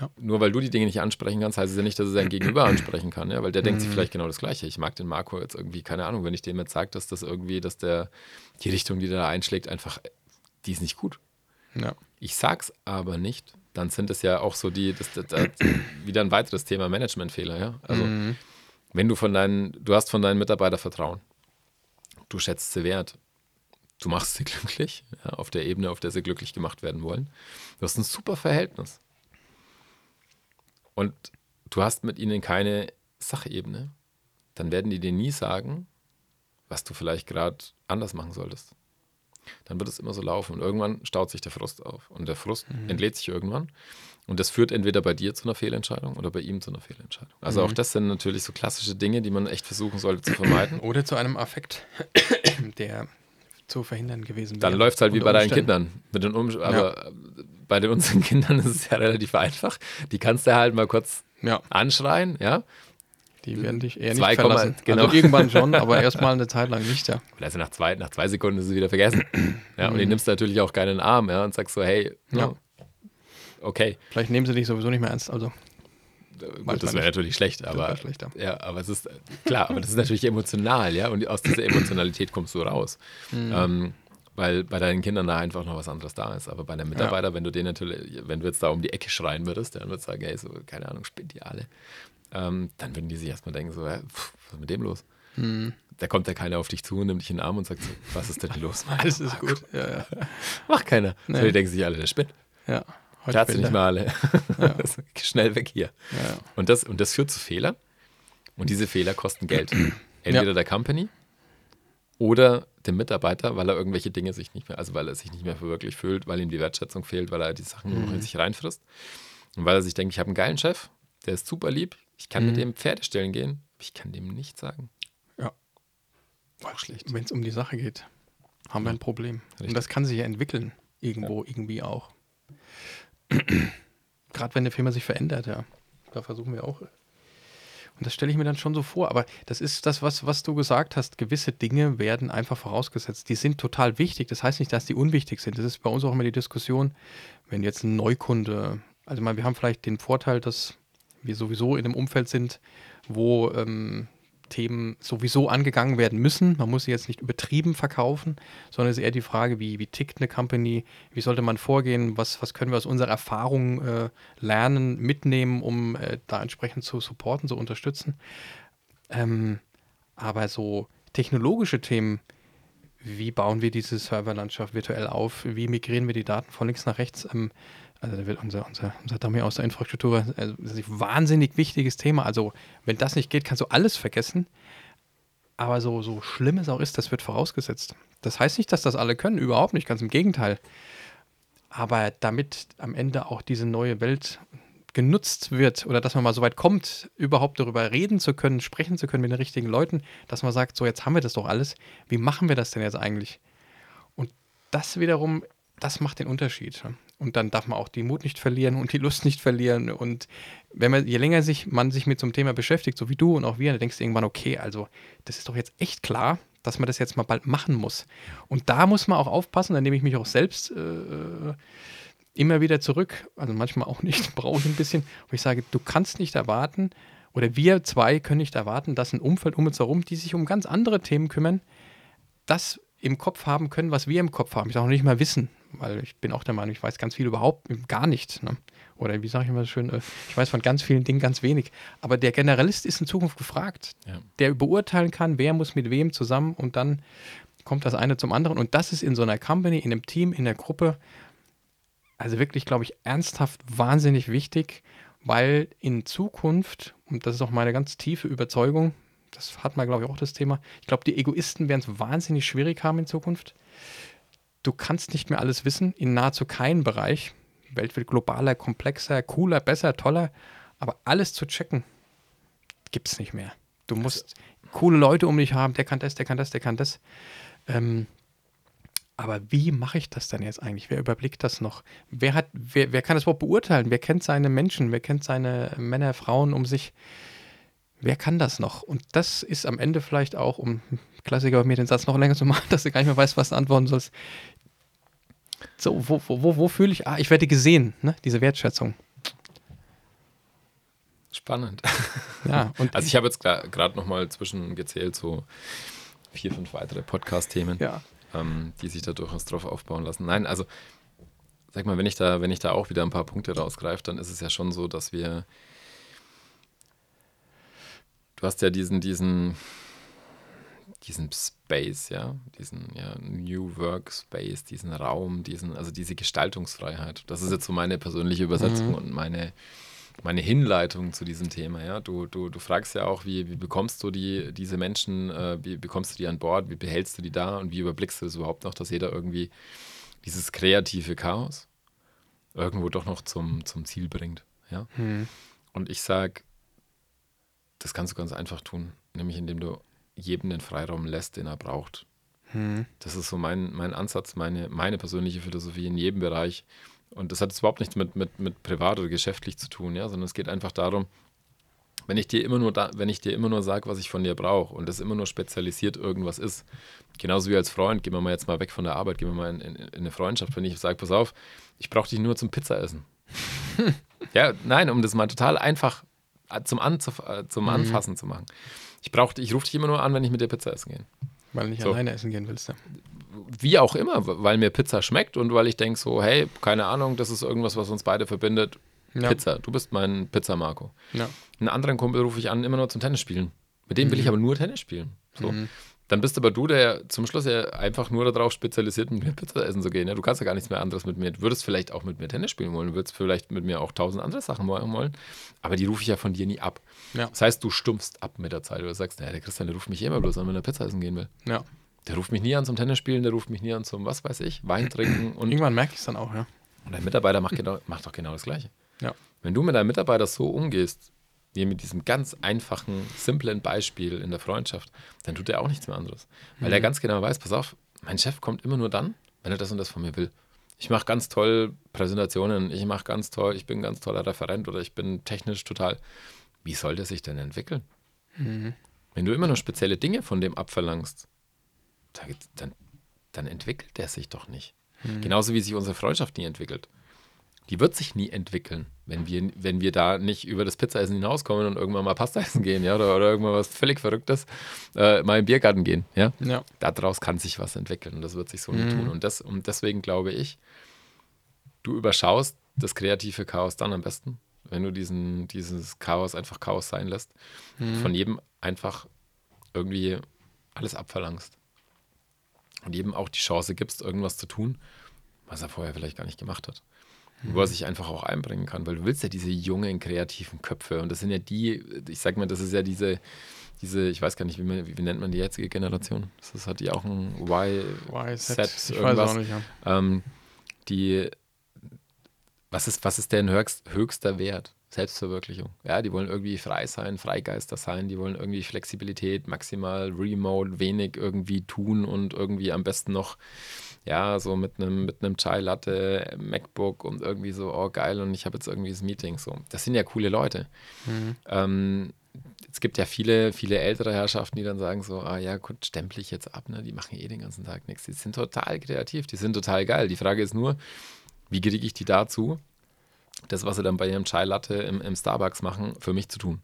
S2: Ja. Nur weil du die Dinge nicht ansprechen kannst, heißt es ja nicht, dass er sein Gegenüber ansprechen kann, ja? weil der denkt sich mhm. vielleicht genau das Gleiche. Ich mag den Marco jetzt irgendwie, keine Ahnung, wenn ich dem jetzt sage, dass das irgendwie, dass der, die Richtung, die der da einschlägt, einfach, die ist nicht gut. Ja. Ich sag's aber nicht, dann sind es ja auch so die, das, das, das, wieder ein weiteres Thema Managementfehler, ja. Also mhm. Wenn du von deinen, du hast von deinen Mitarbeitern Vertrauen. Du schätzt sie wert. Du machst sie glücklich, ja, auf der Ebene, auf der sie glücklich gemacht werden wollen. Du hast ein super Verhältnis. Und du hast mit ihnen keine Sachebene. Dann werden die dir nie sagen, was du vielleicht gerade anders machen solltest. Dann wird es immer so laufen und irgendwann staut sich der Frust auf. Und der Frust mhm. entlädt sich irgendwann. Und das führt entweder bei dir zu einer Fehlentscheidung oder bei ihm zu einer Fehlentscheidung. Also mhm. auch das sind natürlich so klassische Dinge, die man echt versuchen sollte zu vermeiden.
S1: Oder zu einem Affekt, der zu verhindern gewesen wäre.
S2: Dann läuft es halt wie bei deinen Kindern. Mit den um aber ja. bei den unseren Kindern ist es ja relativ einfach. Die kannst du halt mal kurz ja. anschreien, ja.
S1: Die werden dich eher nicht verlassen. Genau. Also irgendwann schon, aber erstmal eine Zeit lang nicht, ja.
S2: Also nach zwei, nach zwei Sekunden ist es wieder vergessen. ja, und mhm. die nimmst du natürlich auch keinen Arm, ja, und sagst so, hey, ja. okay.
S1: Vielleicht nehmen sie dich sowieso nicht mehr ernst, also.
S2: Gut, das wäre natürlich schlecht, aber schlecht, ja. aber es ist klar, aber das ist natürlich emotional, ja, und aus dieser Emotionalität kommst du raus, mhm. ähm, weil bei deinen Kindern da einfach noch was anderes da ist. Aber bei einem Mitarbeiter, ja. wenn du den natürlich, wenn du jetzt da um die Ecke schreien würdest, dann würdest du sagen, hey, so keine Ahnung, spinnt die alle, ähm, dann würden die sich erstmal denken so, hä, pff, was ist mit dem los? Mhm. Da kommt ja keiner auf dich zu, nimmt dich in den Arm und sagt so, was ist denn los?
S1: Alles ist gut, ja, ja.
S2: Macht keiner. Nee. So, die denken sich alle, der spinnt.
S1: Ja.
S2: Heute nicht mal alle. Ja. Schnell weg hier. Ja. Und, das, und das führt zu Fehlern. Und diese Fehler kosten Geld. Entweder ja. der Company oder dem Mitarbeiter, weil er irgendwelche Dinge sich nicht mehr, also weil er sich nicht mehr für wirklich fühlt, weil ihm die Wertschätzung fehlt, weil er die Sachen nur noch in mhm. sich reinfrisst. Und weil er sich denkt, ich habe einen geilen Chef, der ist super lieb, ich kann mhm. mit dem Pferde stellen gehen, aber ich kann dem nichts sagen.
S1: Ja. Wenn es um die Sache geht, haben wir ein Problem. Richtig. Und das kann sich ja entwickeln, irgendwo, irgendwie auch. Gerade wenn eine Firma sich verändert, ja. Da versuchen wir auch. Und das stelle ich mir dann schon so vor. Aber das ist das, was, was du gesagt hast. Gewisse Dinge werden einfach vorausgesetzt. Die sind total wichtig. Das heißt nicht, dass die unwichtig sind. Das ist bei uns auch immer die Diskussion, wenn jetzt ein Neukunde, also mal, wir haben vielleicht den Vorteil, dass wir sowieso in einem Umfeld sind, wo ähm, Themen sowieso angegangen werden müssen. Man muss sie jetzt nicht übertrieben verkaufen, sondern es ist eher die Frage, wie, wie tickt eine Company, wie sollte man vorgehen, was, was können wir aus unserer Erfahrung äh, lernen, mitnehmen, um äh, da entsprechend zu supporten, zu unterstützen. Ähm, aber so technologische Themen, wie bauen wir diese Serverlandschaft virtuell auf, wie migrieren wir die Daten von links nach rechts, ähm, also unser, unser, unser Dummy aus der Infrastruktur, also das ist ein wahnsinnig wichtiges Thema. Also wenn das nicht geht, kannst du alles vergessen. Aber so, so schlimm es auch ist, das wird vorausgesetzt. Das heißt nicht, dass das alle können, überhaupt nicht, ganz im Gegenteil. Aber damit am Ende auch diese neue Welt genutzt wird oder dass man mal so weit kommt, überhaupt darüber reden zu können, sprechen zu können mit den richtigen Leuten, dass man sagt, so jetzt haben wir das doch alles, wie machen wir das denn jetzt eigentlich? Und das wiederum, das macht den Unterschied. Und dann darf man auch die Mut nicht verlieren und die Lust nicht verlieren. Und wenn man, je länger sich, man sich mit so einem Thema beschäftigt, so wie du und auch wir, dann denkst du irgendwann, okay, also das ist doch jetzt echt klar, dass man das jetzt mal bald machen muss. Und da muss man auch aufpassen, dann nehme ich mich auch selbst äh, immer wieder zurück, also manchmal auch nicht, brauche ich ein bisschen, wo ich sage, du kannst nicht erwarten, oder wir zwei können nicht erwarten, dass ein Umfeld um uns herum, die sich um ganz andere Themen kümmern, das im Kopf haben können, was wir im Kopf haben. Ich sage auch nicht mal wissen, weil ich bin auch der Meinung, ich weiß ganz viel überhaupt gar nicht. Ne? Oder wie sage ich immer so schön, äh, ich weiß von ganz vielen Dingen ganz wenig. Aber der Generalist ist in Zukunft gefragt, ja. der beurteilen kann, wer muss mit wem zusammen und dann kommt das eine zum anderen. Und das ist in so einer Company, in einem Team, in der Gruppe, also wirklich, glaube ich, ernsthaft wahnsinnig wichtig, weil in Zukunft, und das ist auch meine ganz tiefe Überzeugung, das hat man, glaube ich, auch das Thema, ich glaube, die Egoisten werden es wahnsinnig schwierig haben in Zukunft du kannst nicht mehr alles wissen in nahezu keinem Bereich. Die Welt wird globaler, komplexer, cooler, besser, toller. Aber alles zu checken, gibt es nicht mehr. Du musst coole Leute um dich haben, der kann das, der kann das, der kann das. Ähm, aber wie mache ich das denn jetzt eigentlich? Wer überblickt das noch? Wer, hat, wer, wer kann das überhaupt beurteilen? Wer kennt seine Menschen? Wer kennt seine Männer, Frauen um sich? Wer kann das noch? Und das ist am Ende vielleicht auch, um Klassiker mir den Satz noch länger zu machen, dass du gar nicht mehr weißt, was du antworten sollst. So, wo, wo, wo, wo fühle ich, ah, ich werde gesehen, ne? diese Wertschätzung.
S2: Spannend. Ja, und also ich habe jetzt gerade noch mal zwischengezählt, so vier, fünf weitere Podcast-Themen,
S1: ja.
S2: ähm, die sich da durchaus drauf aufbauen lassen. Nein, also sag mal, wenn ich da, wenn ich da auch wieder ein paar Punkte rausgreife, dann ist es ja schon so, dass wir du hast ja diesen, diesen, diesen Space, ja, diesen ja, New Work Space, diesen Raum, diesen, also diese Gestaltungsfreiheit. Das ist jetzt so meine persönliche Übersetzung mhm. und meine, meine Hinleitung zu diesem Thema. Ja, du, du, du fragst ja auch, wie, wie bekommst du die, diese Menschen, äh, wie bekommst du die an Bord, wie behältst du die da und wie überblickst du das überhaupt noch, dass jeder irgendwie dieses kreative Chaos irgendwo doch noch zum, zum Ziel bringt. Ja? Mhm. Und ich sage, das kannst du ganz einfach tun, nämlich indem du jedem den Freiraum lässt, den er braucht. Mhm. Das ist so mein, mein Ansatz, meine, meine persönliche Philosophie in jedem Bereich. Und das hat jetzt überhaupt nichts mit, mit, mit privat oder geschäftlich zu tun, ja, sondern es geht einfach darum, wenn ich dir immer nur da, wenn ich dir immer nur sage, was ich von dir brauche und das immer nur spezialisiert irgendwas ist, genauso wie als Freund, gehen wir mal jetzt mal weg von der Arbeit, gehen wir mal in, in, in eine Freundschaft, wenn ich sage, pass auf, ich brauche dich nur zum Pizzaessen. ja, nein, um das mal total einfach zum, Anzuf äh, zum mhm. Anfassen zu machen. Ich, ich rufe dich immer nur an, wenn ich mit dir Pizza essen gehe.
S1: Weil du nicht so. alleine essen gehen willst. Ja.
S2: Wie auch immer, weil mir Pizza schmeckt und weil ich denke so, hey, keine Ahnung, das ist irgendwas, was uns beide verbindet. Ja. Pizza, du bist mein Pizza-Marco. Ja. Einen anderen Kumpel rufe ich an, immer nur zum Tennis spielen. Mit dem will mhm. ich aber nur Tennis spielen. So. Mhm. Dann bist aber du, der zum Schluss ja einfach nur darauf spezialisiert, mit mir Pizza essen zu gehen. Ja, du kannst ja gar nichts mehr anderes mit mir. Du würdest vielleicht auch mit mir Tennis spielen wollen, du würdest vielleicht mit mir auch tausend andere Sachen machen wollen, aber die rufe ich ja von dir nie ab. Ja. Das heißt, du stumpfst ab mit der Zeit. Du sagst, naja, der Christian, der ruft mich immer bloß an, wenn er Pizza essen gehen will. Ja. Der ruft mich nie an zum Tennis spielen, der ruft mich nie an zum, was weiß ich, Wein trinken. Und
S1: Irgendwann merke ich es dann auch, ja.
S2: Und dein Mitarbeiter macht, genau, macht doch genau das Gleiche. Ja. Wenn du mit deinem Mitarbeiter so umgehst, wie mit diesem ganz einfachen, simplen Beispiel in der Freundschaft, dann tut er auch nichts mehr anderes. Weil mhm. er ganz genau weiß, pass auf, mein Chef kommt immer nur dann, wenn er das und das von mir will. Ich mache ganz toll Präsentationen, ich mache ganz toll, ich bin ein ganz toller Referent oder ich bin technisch total. Wie soll der sich denn entwickeln? Mhm. Wenn du immer nur spezielle Dinge von dem abverlangst, dann, dann entwickelt der sich doch nicht. Mhm. Genauso wie sich unsere Freundschaft nie entwickelt die wird sich nie entwickeln, wenn wir, wenn wir da nicht über das Pizzaessen hinauskommen und irgendwann mal Pasta essen gehen, ja, oder, oder irgendwann was völlig Verrücktes, äh, mal im Biergarten gehen, ja. ja. Daraus kann sich was entwickeln und das wird sich so mhm. nie tun. Und, das, und deswegen glaube ich, du überschaust das kreative Chaos dann am besten, wenn du diesen, dieses Chaos einfach Chaos sein lässt, mhm. von jedem einfach irgendwie alles abverlangst. Und jedem auch die Chance gibst, irgendwas zu tun, was er vorher vielleicht gar nicht gemacht hat wo er sich einfach auch einbringen kann, weil du willst ja diese jungen, kreativen Köpfe und das sind ja die, ich sag mal, das ist ja diese, diese, ich weiß gar nicht, wie, man, wie, nennt man die jetzige Generation? Das ist, hat die auch ein Y-Set, irgendwas. Nicht, ja. ähm, die, was ist, was ist deren höchst, höchster Wert? Selbstverwirklichung. Ja, die wollen irgendwie frei sein, Freigeister sein, die wollen irgendwie Flexibilität, maximal remote, wenig irgendwie tun und irgendwie am besten noch ja, so mit einem mit einem Chai Latte, MacBook und irgendwie so, oh geil, und ich habe jetzt irgendwie das Meeting. So, das sind ja coole Leute. Mhm. Ähm, es gibt ja viele, viele ältere Herrschaften, die dann sagen so, ah ja, gut, stempel ich jetzt ab, ne? Die machen eh den ganzen Tag nichts. Die sind total kreativ, die sind total geil. Die Frage ist nur, wie kriege ich die dazu, das, was sie dann bei ihrem Chai Latte im, im Starbucks machen, für mich zu tun?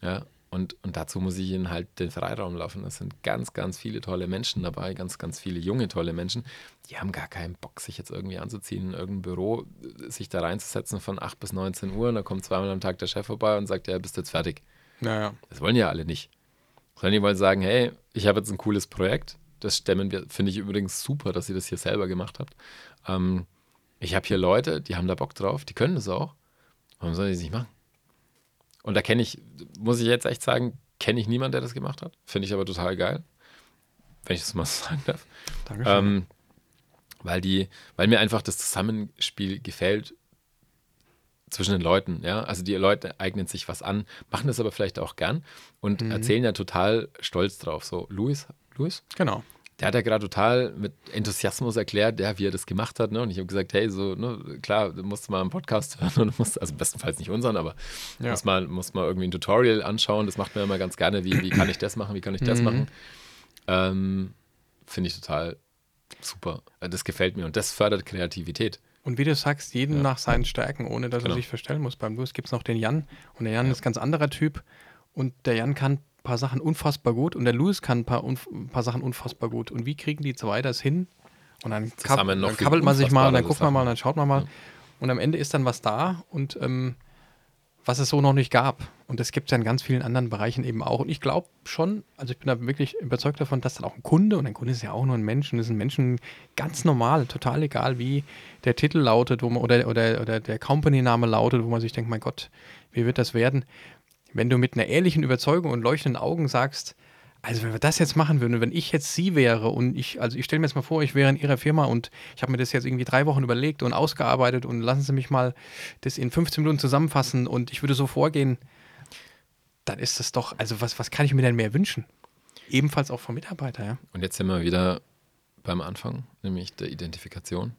S2: Ja, und, und dazu muss ich ihnen halt den Freiraum laufen. Es sind ganz, ganz viele tolle Menschen dabei, ganz, ganz viele junge, tolle Menschen. Die haben gar keinen Bock, sich jetzt irgendwie anzuziehen, in irgendein Büro, sich da reinzusetzen von 8 bis 19 Uhr. Und da kommt zweimal am Tag der Chef vorbei und sagt, ja, bist du jetzt fertig. Naja. Das wollen ja alle nicht. Sondern die wollen sagen, hey, ich habe jetzt ein cooles Projekt. Das stemmen wir, finde ich übrigens super, dass ihr das hier selber gemacht habt. Ähm, ich habe hier Leute, die haben da Bock drauf, die können das auch. Warum sollen die es nicht machen? Und da kenne ich, muss ich jetzt echt sagen, kenne ich niemanden, der das gemacht hat. Finde ich aber total geil. Wenn ich das mal so sagen darf. Dankeschön. Ähm, weil, die, weil mir einfach das Zusammenspiel gefällt zwischen den Leuten, ja. Also die Leute eignen sich was an, machen das aber vielleicht auch gern und mhm. erzählen ja total stolz drauf. So, Luis, Luis?
S1: Genau
S2: der hat ja gerade total mit Enthusiasmus erklärt, ja, wie er das gemacht hat. Ne? Und ich habe gesagt, hey, so, ne, klar, du musst mal einen Podcast hören und musst, also bestenfalls nicht unseren, aber ja. musst, mal, musst mal irgendwie ein Tutorial anschauen. Das macht man immer ganz gerne. Wie, wie kann ich das machen? Wie kann ich das mhm. machen? Ähm, Finde ich total super. Das gefällt mir und das fördert Kreativität.
S1: Und wie du sagst, jeden ja. nach seinen Stärken, ohne dass genau. er sich verstellen muss. Beim Blues gibt es noch den Jan und der Jan ja. ist ein ganz anderer Typ und der Jan kann paar Sachen unfassbar gut und der Louis kann ein paar, ein paar Sachen unfassbar gut. Und wie kriegen die zwei das hin? Und dann, kab dann kabbelt man sich mal und dann guckt man mal und dann schaut man mal. Ja. Und am Ende ist dann was da und ähm, was es so noch nicht gab. Und das gibt es ja in ganz vielen anderen Bereichen eben auch. Und ich glaube schon, also ich bin da wirklich überzeugt davon, dass dann auch ein Kunde, und ein Kunde ist ja auch nur ein Mensch, und ist ein Menschen ganz normal, total egal, wie der Titel lautet wo man, oder, oder, oder der Company-Name lautet, wo man sich denkt, mein Gott, wie wird das werden? Wenn du mit einer ehrlichen Überzeugung und leuchtenden Augen sagst, also wenn wir das jetzt machen würden, wenn ich jetzt sie wäre und ich, also ich stelle mir jetzt mal vor, ich wäre in ihrer Firma und ich habe mir das jetzt irgendwie drei Wochen überlegt und ausgearbeitet und lassen Sie mich mal das in 15 Minuten zusammenfassen und ich würde so vorgehen, dann ist das doch, also was, was kann ich mir denn mehr wünschen? Ebenfalls auch vom Mitarbeiter, ja.
S2: Und jetzt sind wir wieder beim Anfang, nämlich der Identifikation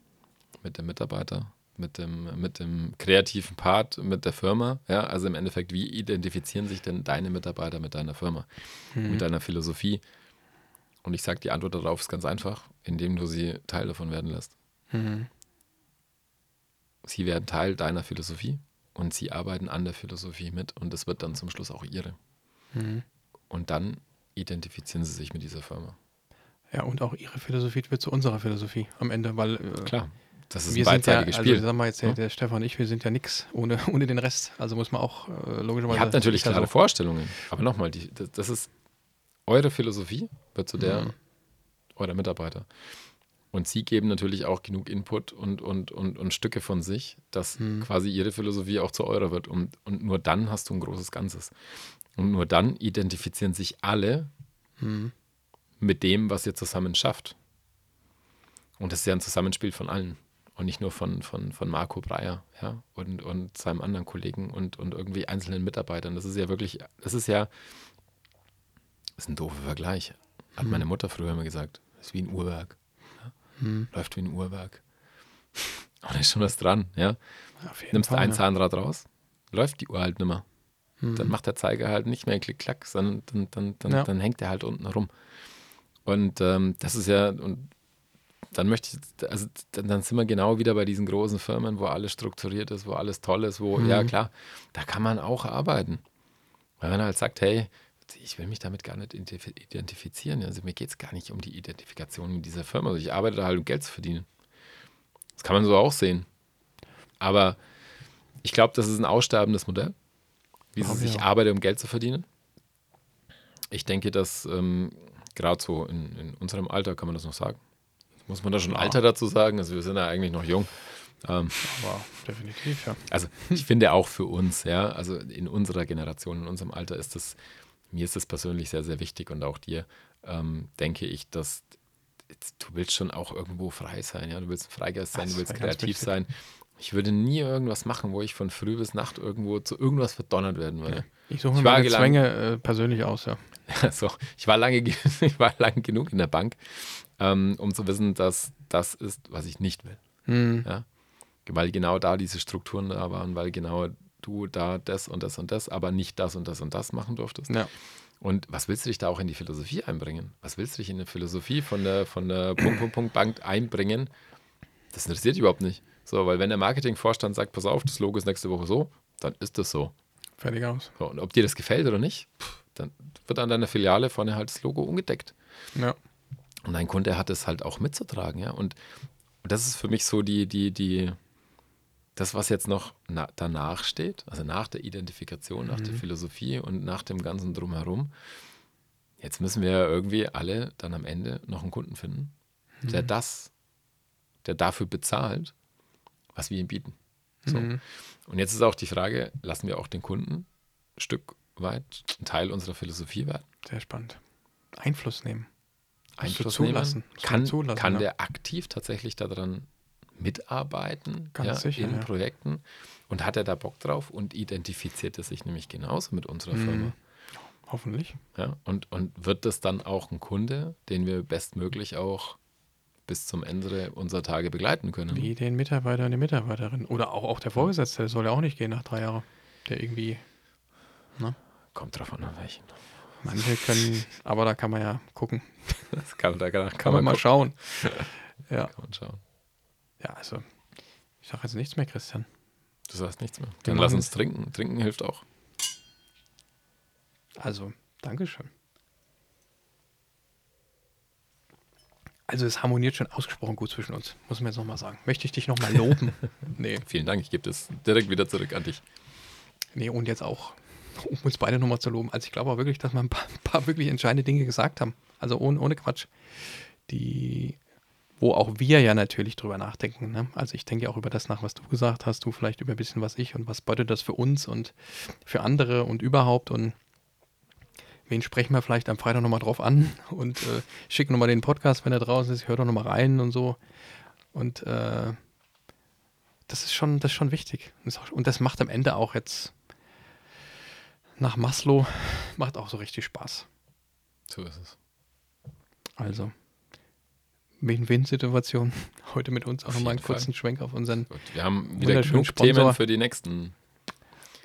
S2: mit dem Mitarbeiter mit dem, mit dem kreativen Part, mit der Firma. Ja, also im Endeffekt, wie identifizieren sich denn deine Mitarbeiter mit deiner Firma, mhm. mit deiner Philosophie? Und ich sage, die Antwort darauf ist ganz einfach, indem du sie Teil davon werden lässt. Mhm. Sie werden Teil deiner Philosophie und sie arbeiten an der Philosophie mit und das wird dann zum Schluss auch ihre. Mhm. Und dann identifizieren sie sich mit dieser Firma.
S1: Ja, und auch ihre Philosophie wird zu unserer Philosophie am Ende, weil
S2: äh, klar. Das ist
S1: wir ein beidseitiges ja, also, Spiel. Sagen wir jetzt, der, der, Stefan und ich, wir sind ja nichts ohne, ohne den Rest. Also muss man auch äh, logischerweise.
S2: Ihr habt natürlich klare so. Vorstellungen. Aber nochmal, das, das, ist eure Philosophie, wird zu der mhm. eurer Mitarbeiter. Und sie geben natürlich auch genug Input und, und, und, und Stücke von sich, dass mhm. quasi ihre Philosophie auch zu eurer wird. Und, und nur dann hast du ein großes Ganzes. Und nur dann identifizieren sich alle mhm. mit dem, was ihr zusammen schafft. Und das ist ja ein Zusammenspiel von allen und nicht nur von, von, von Marco Breyer ja, und, und seinem anderen Kollegen und, und irgendwie einzelnen Mitarbeitern. Das ist ja wirklich, das ist ja, das ist ein doofer Vergleich. Hat hm. meine Mutter früher immer gesagt. Das ist wie ein Uhrwerk. Ja? Hm. Läuft wie ein Uhrwerk. Und da ist schon was dran, ja. Nimmst Fall, ein ja. Zahnrad raus, läuft die Uhr halt nicht mehr. Hm. Dann macht der Zeiger halt nicht mehr Klick-Klack, sondern dann, dann, dann, ja. dann hängt der halt unten rum. Und ähm, das ist ja, und dann möchte ich, also dann sind wir genau wieder bei diesen großen Firmen, wo alles strukturiert ist, wo alles toll ist, wo, mhm. ja klar, da kann man auch arbeiten. Weil man halt sagt, hey, ich will mich damit gar nicht identifizieren. Also mir geht es gar nicht um die Identifikation in dieser Firma. Also ich arbeite da halt, um Geld zu verdienen. Das kann man so auch sehen. Aber ich glaube, das ist ein aussterbendes Modell, wie es sich arbeite, um Geld zu verdienen. Ich denke, dass ähm, gerade so in, in unserem Alter kann man das noch sagen muss man da schon ja. Alter dazu sagen? Also wir sind ja eigentlich noch jung.
S1: Ähm, Aber definitiv, ja.
S2: Also ich finde auch für uns, ja, also in unserer Generation, in unserem Alter ist das, mir ist das persönlich sehr, sehr wichtig und auch dir, ähm, denke ich, dass du willst schon auch irgendwo frei sein, ja. Du willst ein Freigeist sein, das du willst kreativ sein. Ich würde nie irgendwas machen, wo ich von früh bis Nacht irgendwo zu irgendwas verdonnert werden würde. Ja.
S1: Ich suche mir meine Zwänge äh, persönlich aus, ja.
S2: so, ich war lange, ich war lange genug in der Bank ähm, um zu wissen, dass das ist, was ich nicht will. Mhm. Ja? Weil genau da diese Strukturen da waren, weil genau du da das und das und das, aber nicht das und das und das machen durftest. Ja. Und was willst du dich da auch in die Philosophie einbringen? Was willst du dich in die Philosophie von der, von der Punkt, Punkt, Punkt Bank einbringen? Das interessiert dich überhaupt nicht. So, weil wenn der Marketingvorstand sagt, pass auf, das Logo ist nächste Woche so, dann ist das so.
S1: Fertig aus.
S2: So, und ob dir das gefällt oder nicht, dann wird an deiner Filiale vorne halt das Logo umgedeckt. Ja. Und ein Kunde hat es halt auch mitzutragen, ja. Und, das ist für mich so die, die, die, das, was jetzt noch na, danach steht, also nach der Identifikation, nach mhm. der Philosophie und nach dem ganzen Drumherum. Jetzt müssen wir ja irgendwie alle dann am Ende noch einen Kunden finden, mhm. der das, der dafür bezahlt, was wir ihm bieten. So. Mhm. Und jetzt ist auch die Frage, lassen wir auch den Kunden ein Stück weit ein Teil unserer Philosophie werden?
S1: Sehr spannend. Einfluss nehmen.
S2: Einfluss zulassen. Kann, zulassen, kann ja. der aktiv tatsächlich daran mitarbeiten
S1: ja, sicher,
S2: in ja. Projekten und hat er da Bock drauf und identifiziert er sich nämlich genauso mit unserer mhm. Firma.
S1: Hoffentlich.
S2: Ja, und, und wird das dann auch ein Kunde, den wir bestmöglich auch bis zum Ende unserer Tage begleiten können?
S1: Wie den Mitarbeiter und die Mitarbeiterin. Oder auch, auch der Vorgesetzte, der soll ja auch nicht gehen nach drei Jahren. Der irgendwie.
S2: Ne? Kommt drauf an, an welchen.
S1: Manche können, aber da kann man ja gucken.
S2: Das kann, da kann,
S1: kann, kann man, man mal schauen. ja.
S2: Kann man schauen.
S1: Ja, also, ich sage jetzt nichts mehr, Christian.
S2: Du sagst nichts mehr. Dann lass uns trinken. Trinken hilft auch.
S1: Also, Dankeschön. Also es harmoniert schon ausgesprochen gut zwischen uns, muss man jetzt nochmal sagen. Möchte ich dich nochmal loben?
S2: nee. Vielen Dank, ich gebe das direkt wieder zurück an dich.
S1: Nee, und jetzt auch, um uns beide nochmal zu loben. Also ich glaube auch wirklich, dass wir ein paar, ein paar wirklich entscheidende Dinge gesagt haben. Also ohne, ohne Quatsch. Die, wo auch wir ja natürlich drüber nachdenken. Ne? Also ich denke auch über das nach, was du gesagt hast, du vielleicht über ein bisschen was ich und was bedeutet das für uns und für andere und überhaupt und wen sprechen wir vielleicht am Freitag nochmal drauf an und äh, schicken nochmal den Podcast, wenn er draußen ist, hört doch nochmal rein und so. Und äh, das ist schon, das ist schon wichtig. Und das macht am Ende auch jetzt nach Maslow, macht auch so richtig Spaß.
S2: So ist es.
S1: Also, Win-Win-Situation. Heute mit uns auch nochmal einen
S2: Fall.
S1: kurzen Schwenk auf unseren.
S2: Gut, wir haben wieder genug
S1: Sponsor.
S2: Themen für die nächsten.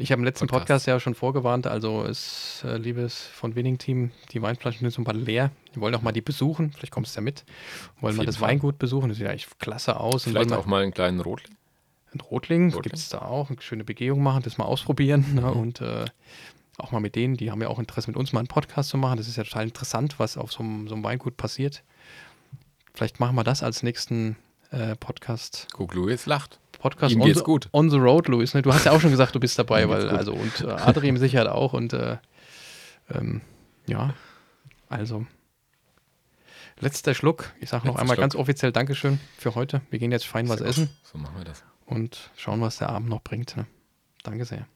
S1: Ich habe im letzten
S2: Podcast.
S1: Podcast ja schon vorgewarnt, also ist, äh, liebes von Winning Team, die Weinflaschen sind so ein paar leer. Wir wollen auch mal die besuchen, vielleicht kommst du ja mit. Wollen mal das
S2: Fall.
S1: Weingut besuchen, das sieht ja echt klasse aus.
S2: Vielleicht auch mal einen kleinen Rotling.
S1: Ein Rotling,
S2: Rotling.
S1: gibt es da auch, eine schöne Begehung machen, das mal ausprobieren ne?
S2: Mhm.
S1: und äh, auch mal mit denen, die haben ja auch Interesse mit uns mal einen Podcast zu machen. Das ist ja total interessant, was auf so einem, so einem Weingut passiert. Vielleicht machen wir das als nächsten äh, Podcast.
S2: Guck, Louis lacht.
S1: Podcast
S2: Ihm
S1: on,
S2: geht's
S1: the,
S2: gut.
S1: on the road, Louis. Ne? Du hast ja auch schon gesagt, du bist dabei, weil
S2: gut.
S1: also und äh, Adri mit Sicherheit auch und äh, ähm, ja, also letzter Schluck. Ich sage noch
S2: Letzter
S1: einmal
S2: Schluck.
S1: ganz offiziell Dankeschön für heute. Wir gehen jetzt fein was essen
S2: So machen wir das.
S1: und schauen, was der Abend noch bringt. Ne? Danke sehr.